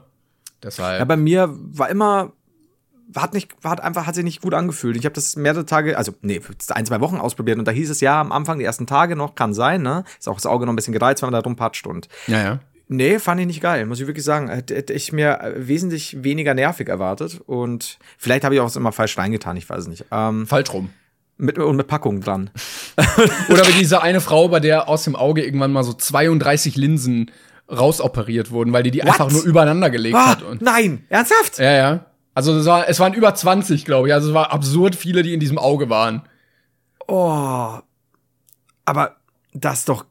Deshalb. Ja, bei mir war immer, hat nicht, hat einfach, hat sich nicht gut angefühlt. Ich habe das mehrere Tage, also nee, ein, zwei Wochen ausprobiert und da hieß es ja am Anfang, die ersten Tage noch, kann sein, ne? Ist auch das Auge noch ein bisschen gereizt, wenn man da rumpatscht und ja, ja. Nee, fand ich nicht geil, muss ich wirklich sagen. Hätte, ich mir äh, wesentlich weniger nervig erwartet und vielleicht habe ich auch immer falsch reingetan, ich weiß es nicht. Ähm, Falsch rum. mit, und mit Packung dran. Oder wie diese eine Frau, bei der aus dem Auge irgendwann mal so 32 Linsen rausoperiert wurden, weil die die einfach nur übereinander gelegt Ah, hat. Und, nein, ernsthaft? ja, ja. Also es, war, es waren über 20, glaube ich. Also es war absurd viele, die in diesem Auge waren. Oh. Aber das ist doch,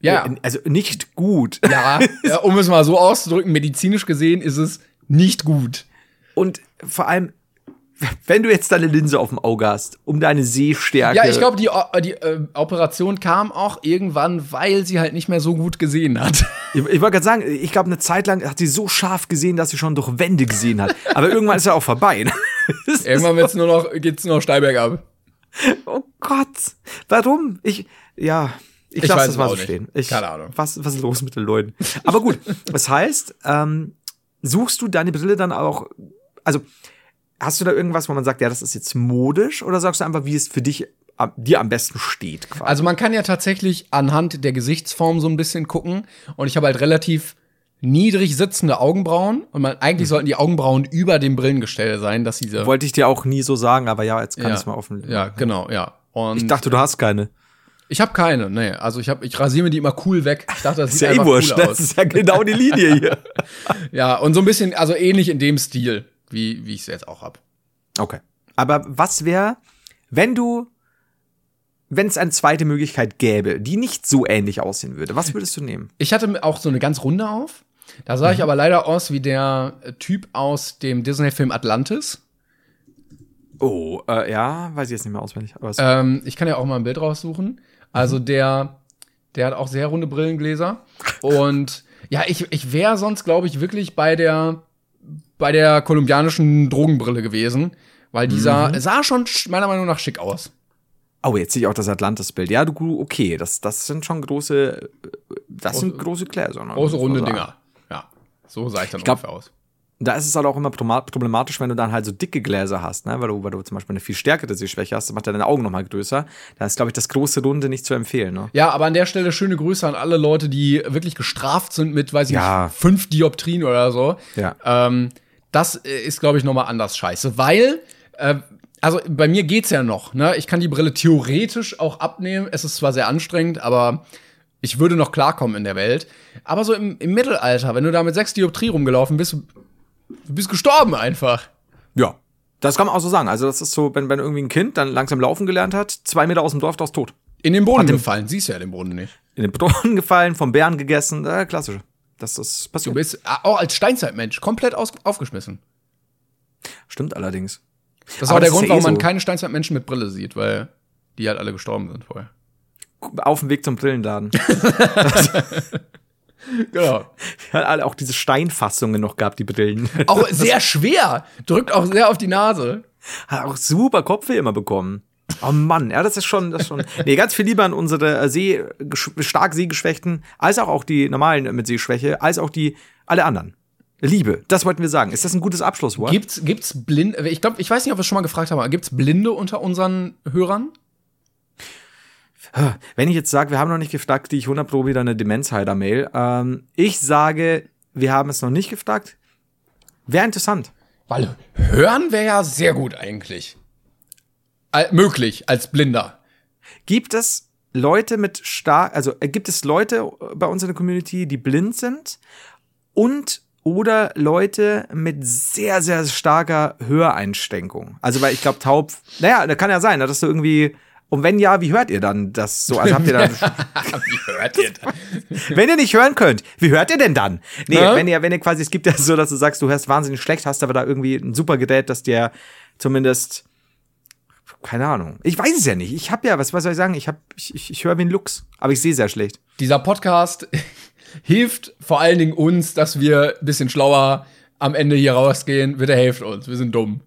Ja, also nicht gut. ja, um es mal so auszudrücken, medizinisch gesehen ist es nicht gut. Und vor allem, wenn du jetzt deine Linse auf dem Auge hast, um deine Sehstärke. Ja, ich glaube, die, O- die äh, Operation kam auch irgendwann, weil sie halt nicht mehr so gut gesehen hat. Ich, ich wollte gerade sagen, ich glaube, eine Zeit lang hat sie so scharf gesehen, dass sie schon durch Wände gesehen hat. Aber irgendwann ist er auch vorbei. Ist- Irgendwann wird's nur noch, geht's nur noch steil bergab. oh Gott, warum? Ich, ja, ich, Ich lasse das mal so stehen. Ich, Keine Ahnung. Was, was ist los mit den Leuten? Aber gut, das heißt, ähm, suchst du deine Brille dann auch, also hast du da irgendwas, wo man sagt, ja, das ist jetzt modisch, oder sagst du einfach, wie es für dich am- dir am besten steht? Quasi? Also man kann ja tatsächlich anhand der Gesichtsform so ein bisschen gucken. Und ich habe halt relativ niedrig sitzende Augenbrauen. Und man, eigentlich sollten die Augenbrauen über dem Brillengestell sein, dass diese. wollte ich dir auch nie so sagen, aber ja, jetzt kann ja, ich es mal offen. Ja, genau, ja. Und Ich dachte, du hast keine. ich habe keine, nee. Also ich habe, ich rasiere mir die immer cool weg. Ich dachte, das Ist sieht ja eh wurscht, cool das aus. ist ja genau die Linie hier. Ja, und so ein bisschen, also ähnlich in dem Stil, wie, wie ich es jetzt auch hab. Okay. Aber was wäre, wenn du, wenn es eine zweite Möglichkeit gäbe, die nicht so ähnlich aussehen würde, was würdest du nehmen? Ich hatte auch so eine ganz runde auf. Da sah Mhm. ich aber leider aus wie der Typ aus dem Disney-Film Atlantis. Oh, äh, ja, weiß ich jetzt nicht mehr auswendig. Aber Ähm, ich kann ja auch mal ein Bild raussuchen. Also der, der hat auch sehr runde Brillengläser. Und ja, ich, ich wäre sonst, glaube ich, wirklich bei der, bei der kolumbianischen Drogenbrille gewesen. Weil die sah, sah schon sch- meiner Meinung nach schick aus. oh, jetzt sehe ich auch das Atlantis-Bild. Ja, du, okay, das, das sind schon große, äh, das sind große Gläser. Ne? Große runde. Dinger. Ja, so sah ich dann glaub- ungefähr aus. Da ist es halt auch immer problematisch, wenn du dann halt so dicke Gläser hast, ne? weil, du, weil du zum Beispiel eine viel stärkere Sehschwäche hast, das macht ja deine Augen nochmal größer. Da ist, glaube ich, das große Runde nicht zu empfehlen. Ne? Ja, aber an der Stelle schöne Grüße an alle Leute, die wirklich gestraft sind mit, weiß ich Ja. nicht, fünf Dioptrien oder so. Ja. Ähm, das äh, ist, glaube ich, nochmal anders scheiße, weil, äh, also bei mir geht's ja noch, ne? Ich kann die Brille theoretisch auch abnehmen. Es ist zwar sehr anstrengend, aber ich würde noch klarkommen in der Welt. Aber so im, im Mittelalter, wenn du da mit sechs Dioptrie rumgelaufen bist, du bist gestorben einfach. Ja. Das kann man auch so sagen. Also, das ist so, wenn, wenn irgendwie ein Kind dann langsam laufen gelernt hat, zwei Meter aus dem Dorf, das tot. In den Boden Hat den- gefallen. Siehst du ja den Boden nicht. In den Brunnen gefallen, vom Bären gegessen, äh, klassisch. Das ist Du passiert. bist äh, auch als Steinzeitmensch komplett aus, aufgeschmissen. Stimmt allerdings. Das ist Aber auch der Grund, ja eh warum man so. keine Steinzeitmenschen mit Brille sieht, weil die halt alle gestorben sind vorher. Auf dem Weg zum Brillenladen. Genau. Hat alle auch diese Steinfassungen noch gehabt, die Brillen. Auch sehr schwer. Drückt auch sehr auf die Nase. Hat auch super Kopfweh immer bekommen. Oh Mann, ja, das ist schon, das ist schon. Nee, ganz viel lieber an unsere äh, gesch- stark Sehgeschwächten, als auch, auch die normalen mit Sehschwäche, als auch die alle anderen. Liebe, das wollten wir sagen. Ist das ein gutes Abschlusswort? Gibt's, gibt's blind, ich glaube, ich weiß nicht, ob wir es schon mal gefragt haben, aber gibt's Blinde unter unseren Hörern? Wenn ich jetzt sage, wir haben noch nicht gefragt, die ich 100 Pro wieder eine Demenzheider-Mail. Ähm, ich sage, wir haben es noch nicht gefragt. Wäre interessant. Weil hören wäre ja sehr gut eigentlich. Al möglich, als Blinder. Gibt es Leute mit stark, also äh, gibt es Leute bei uns in der Community, die blind sind und oder Leute mit sehr, sehr starker Höreinschränkung? Also, weil ich glaube, taub, naja, da kann ja sein, dass du irgendwie, und wenn ja, wie hört ihr dann das so? Also habt ihr dann, Wie hört ihr das? wenn ihr nicht hören könnt, wie hört ihr denn dann? Nee, Ja? wenn ihr, wenn ihr quasi, es gibt ja so, dass du sagst, du hörst wahnsinnig schlecht, hast aber da irgendwie ein super Gerät, das dir zumindest, keine Ahnung. Ich weiß es ja nicht. Ich habe ja, was, was soll ich sagen? Ich, hab, ich, ich, ich höre wie ein Lux, aber ich sehe sehr schlecht. Dieser Podcast hilft vor allen Dingen uns, dass wir ein bisschen schlauer am Ende hier rausgehen. Bitte helft uns, wir sind dumm.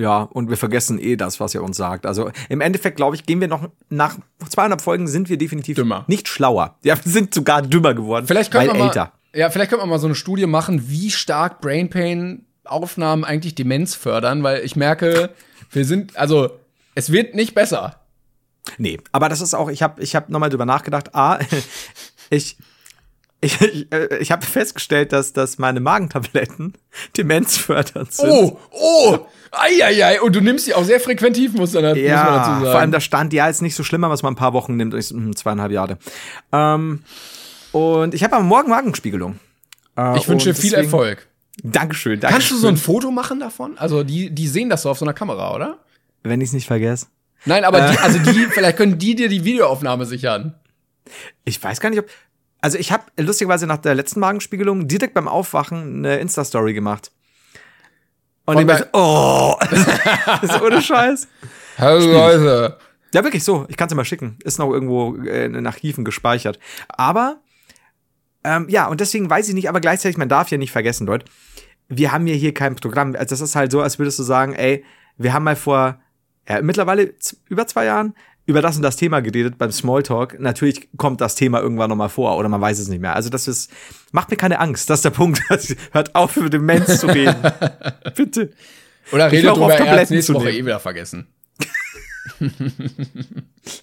Ja, und wir vergessen eh das, was er uns sagt. Also im Endeffekt, glaube ich, gehen wir noch nach 200 Folgen sind wir definitiv Dümmer. nicht schlauer. Ja, wir sind sogar dümmer geworden. Vielleicht können weil wir mal, älter. Ja, vielleicht können wir mal so eine Studie machen, wie stark Brain Pain Aufnahmen eigentlich Demenz fördern, weil ich merke, wir sind, also, es wird nicht besser. Nee, aber das ist auch, ich habe ich hab nochmal drüber nachgedacht. A, ich, ich, ich, äh, ich habe festgestellt, dass, dass meine Magentabletten demenzfördernd sind. Oh, oh, eieiei, und du nimmst die auch sehr frequentiv, muss, dann, muss man dazu ja, sagen. vor allem da stand, ja, ist nicht so schlimm, was man ein paar Wochen nimmt, ist, hm, zweieinhalb Jahre. Ähm, und ich habe am Morgen Magenspiegelung. Äh, ich wünsche und viel deswegen- Erfolg. Dankeschön, Dankeschön. Kannst du so ein Foto machen davon? Also, die, die sehen das so auf so einer Kamera, oder? Wenn ich es nicht vergesse. Nein, aber die, also die, vielleicht können die dir die Videoaufnahme sichern. Ich weiß gar nicht, ob. Also ich habe lustigerweise nach der letzten Magenspiegelung direkt beim Aufwachen eine Insta-Story gemacht. Und ich dachte, oh, das ist ohne Scheiß. Hallo Leute. Ja, wirklich so. Ich kann es mal schicken. Ist noch irgendwo in den Archiven gespeichert. Aber, ähm, ja, und deswegen weiß ich nicht, aber gleichzeitig, man darf ja nicht vergessen, Leute, wir haben ja hier kein Programm. Also das ist halt so, als würdest du sagen, ey, wir haben mal vor, ja, mittlerweile über zwei Jahren über das und das Thema geredet beim Smalltalk. Natürlich kommt das Thema irgendwann nochmal vor oder man weiß es nicht mehr. Also das ist, macht mir keine Angst. Das ist der Punkt. Hört auf, über Demenz zu reden. Bitte. Oder redet drüber, er hat's nächste Woche eh wieder vergessen.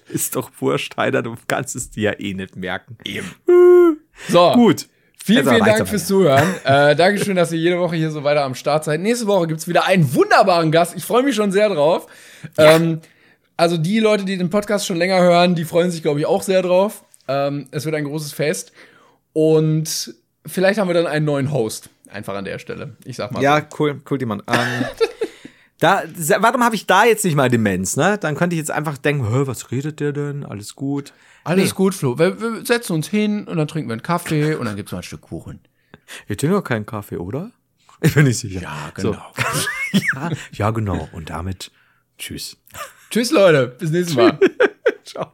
Ist doch wurscht, Heider, du kannst es dir ja eh nicht merken. Eben. So. Gut. Vielen, Jetzt vielen Dank fürs Zuhören. äh, Dankeschön, dass ihr jede Woche hier so weiter am Start seid. Nächste Woche gibt's wieder einen wunderbaren Gast. Ich freue mich schon sehr drauf. Ähm, also die Leute, die den Podcast schon länger hören, die freuen sich, glaube ich, auch sehr drauf. Ähm, es wird ein großes Fest. Und vielleicht haben wir dann einen neuen Host. Einfach an der Stelle. Ich sag mal. Ja, cool, cool, Timon. Ähm, da, warum habe ich da jetzt nicht mal Demenz, ne? Dann könnte ich jetzt einfach denken, was redet der denn? Alles gut. Alles Nee. gut, Flo. Wir, wir setzen uns hin und dann trinken wir einen Kaffee und dann gibt's mal ein Stück Kuchen. Wir trinken doch keinen Kaffee, oder? Ich bin nicht sicher. Ja, genau. ja, ja, genau. Und damit Tschüss. Tschüss, Leute. Bis nächstes Mal. Ciao.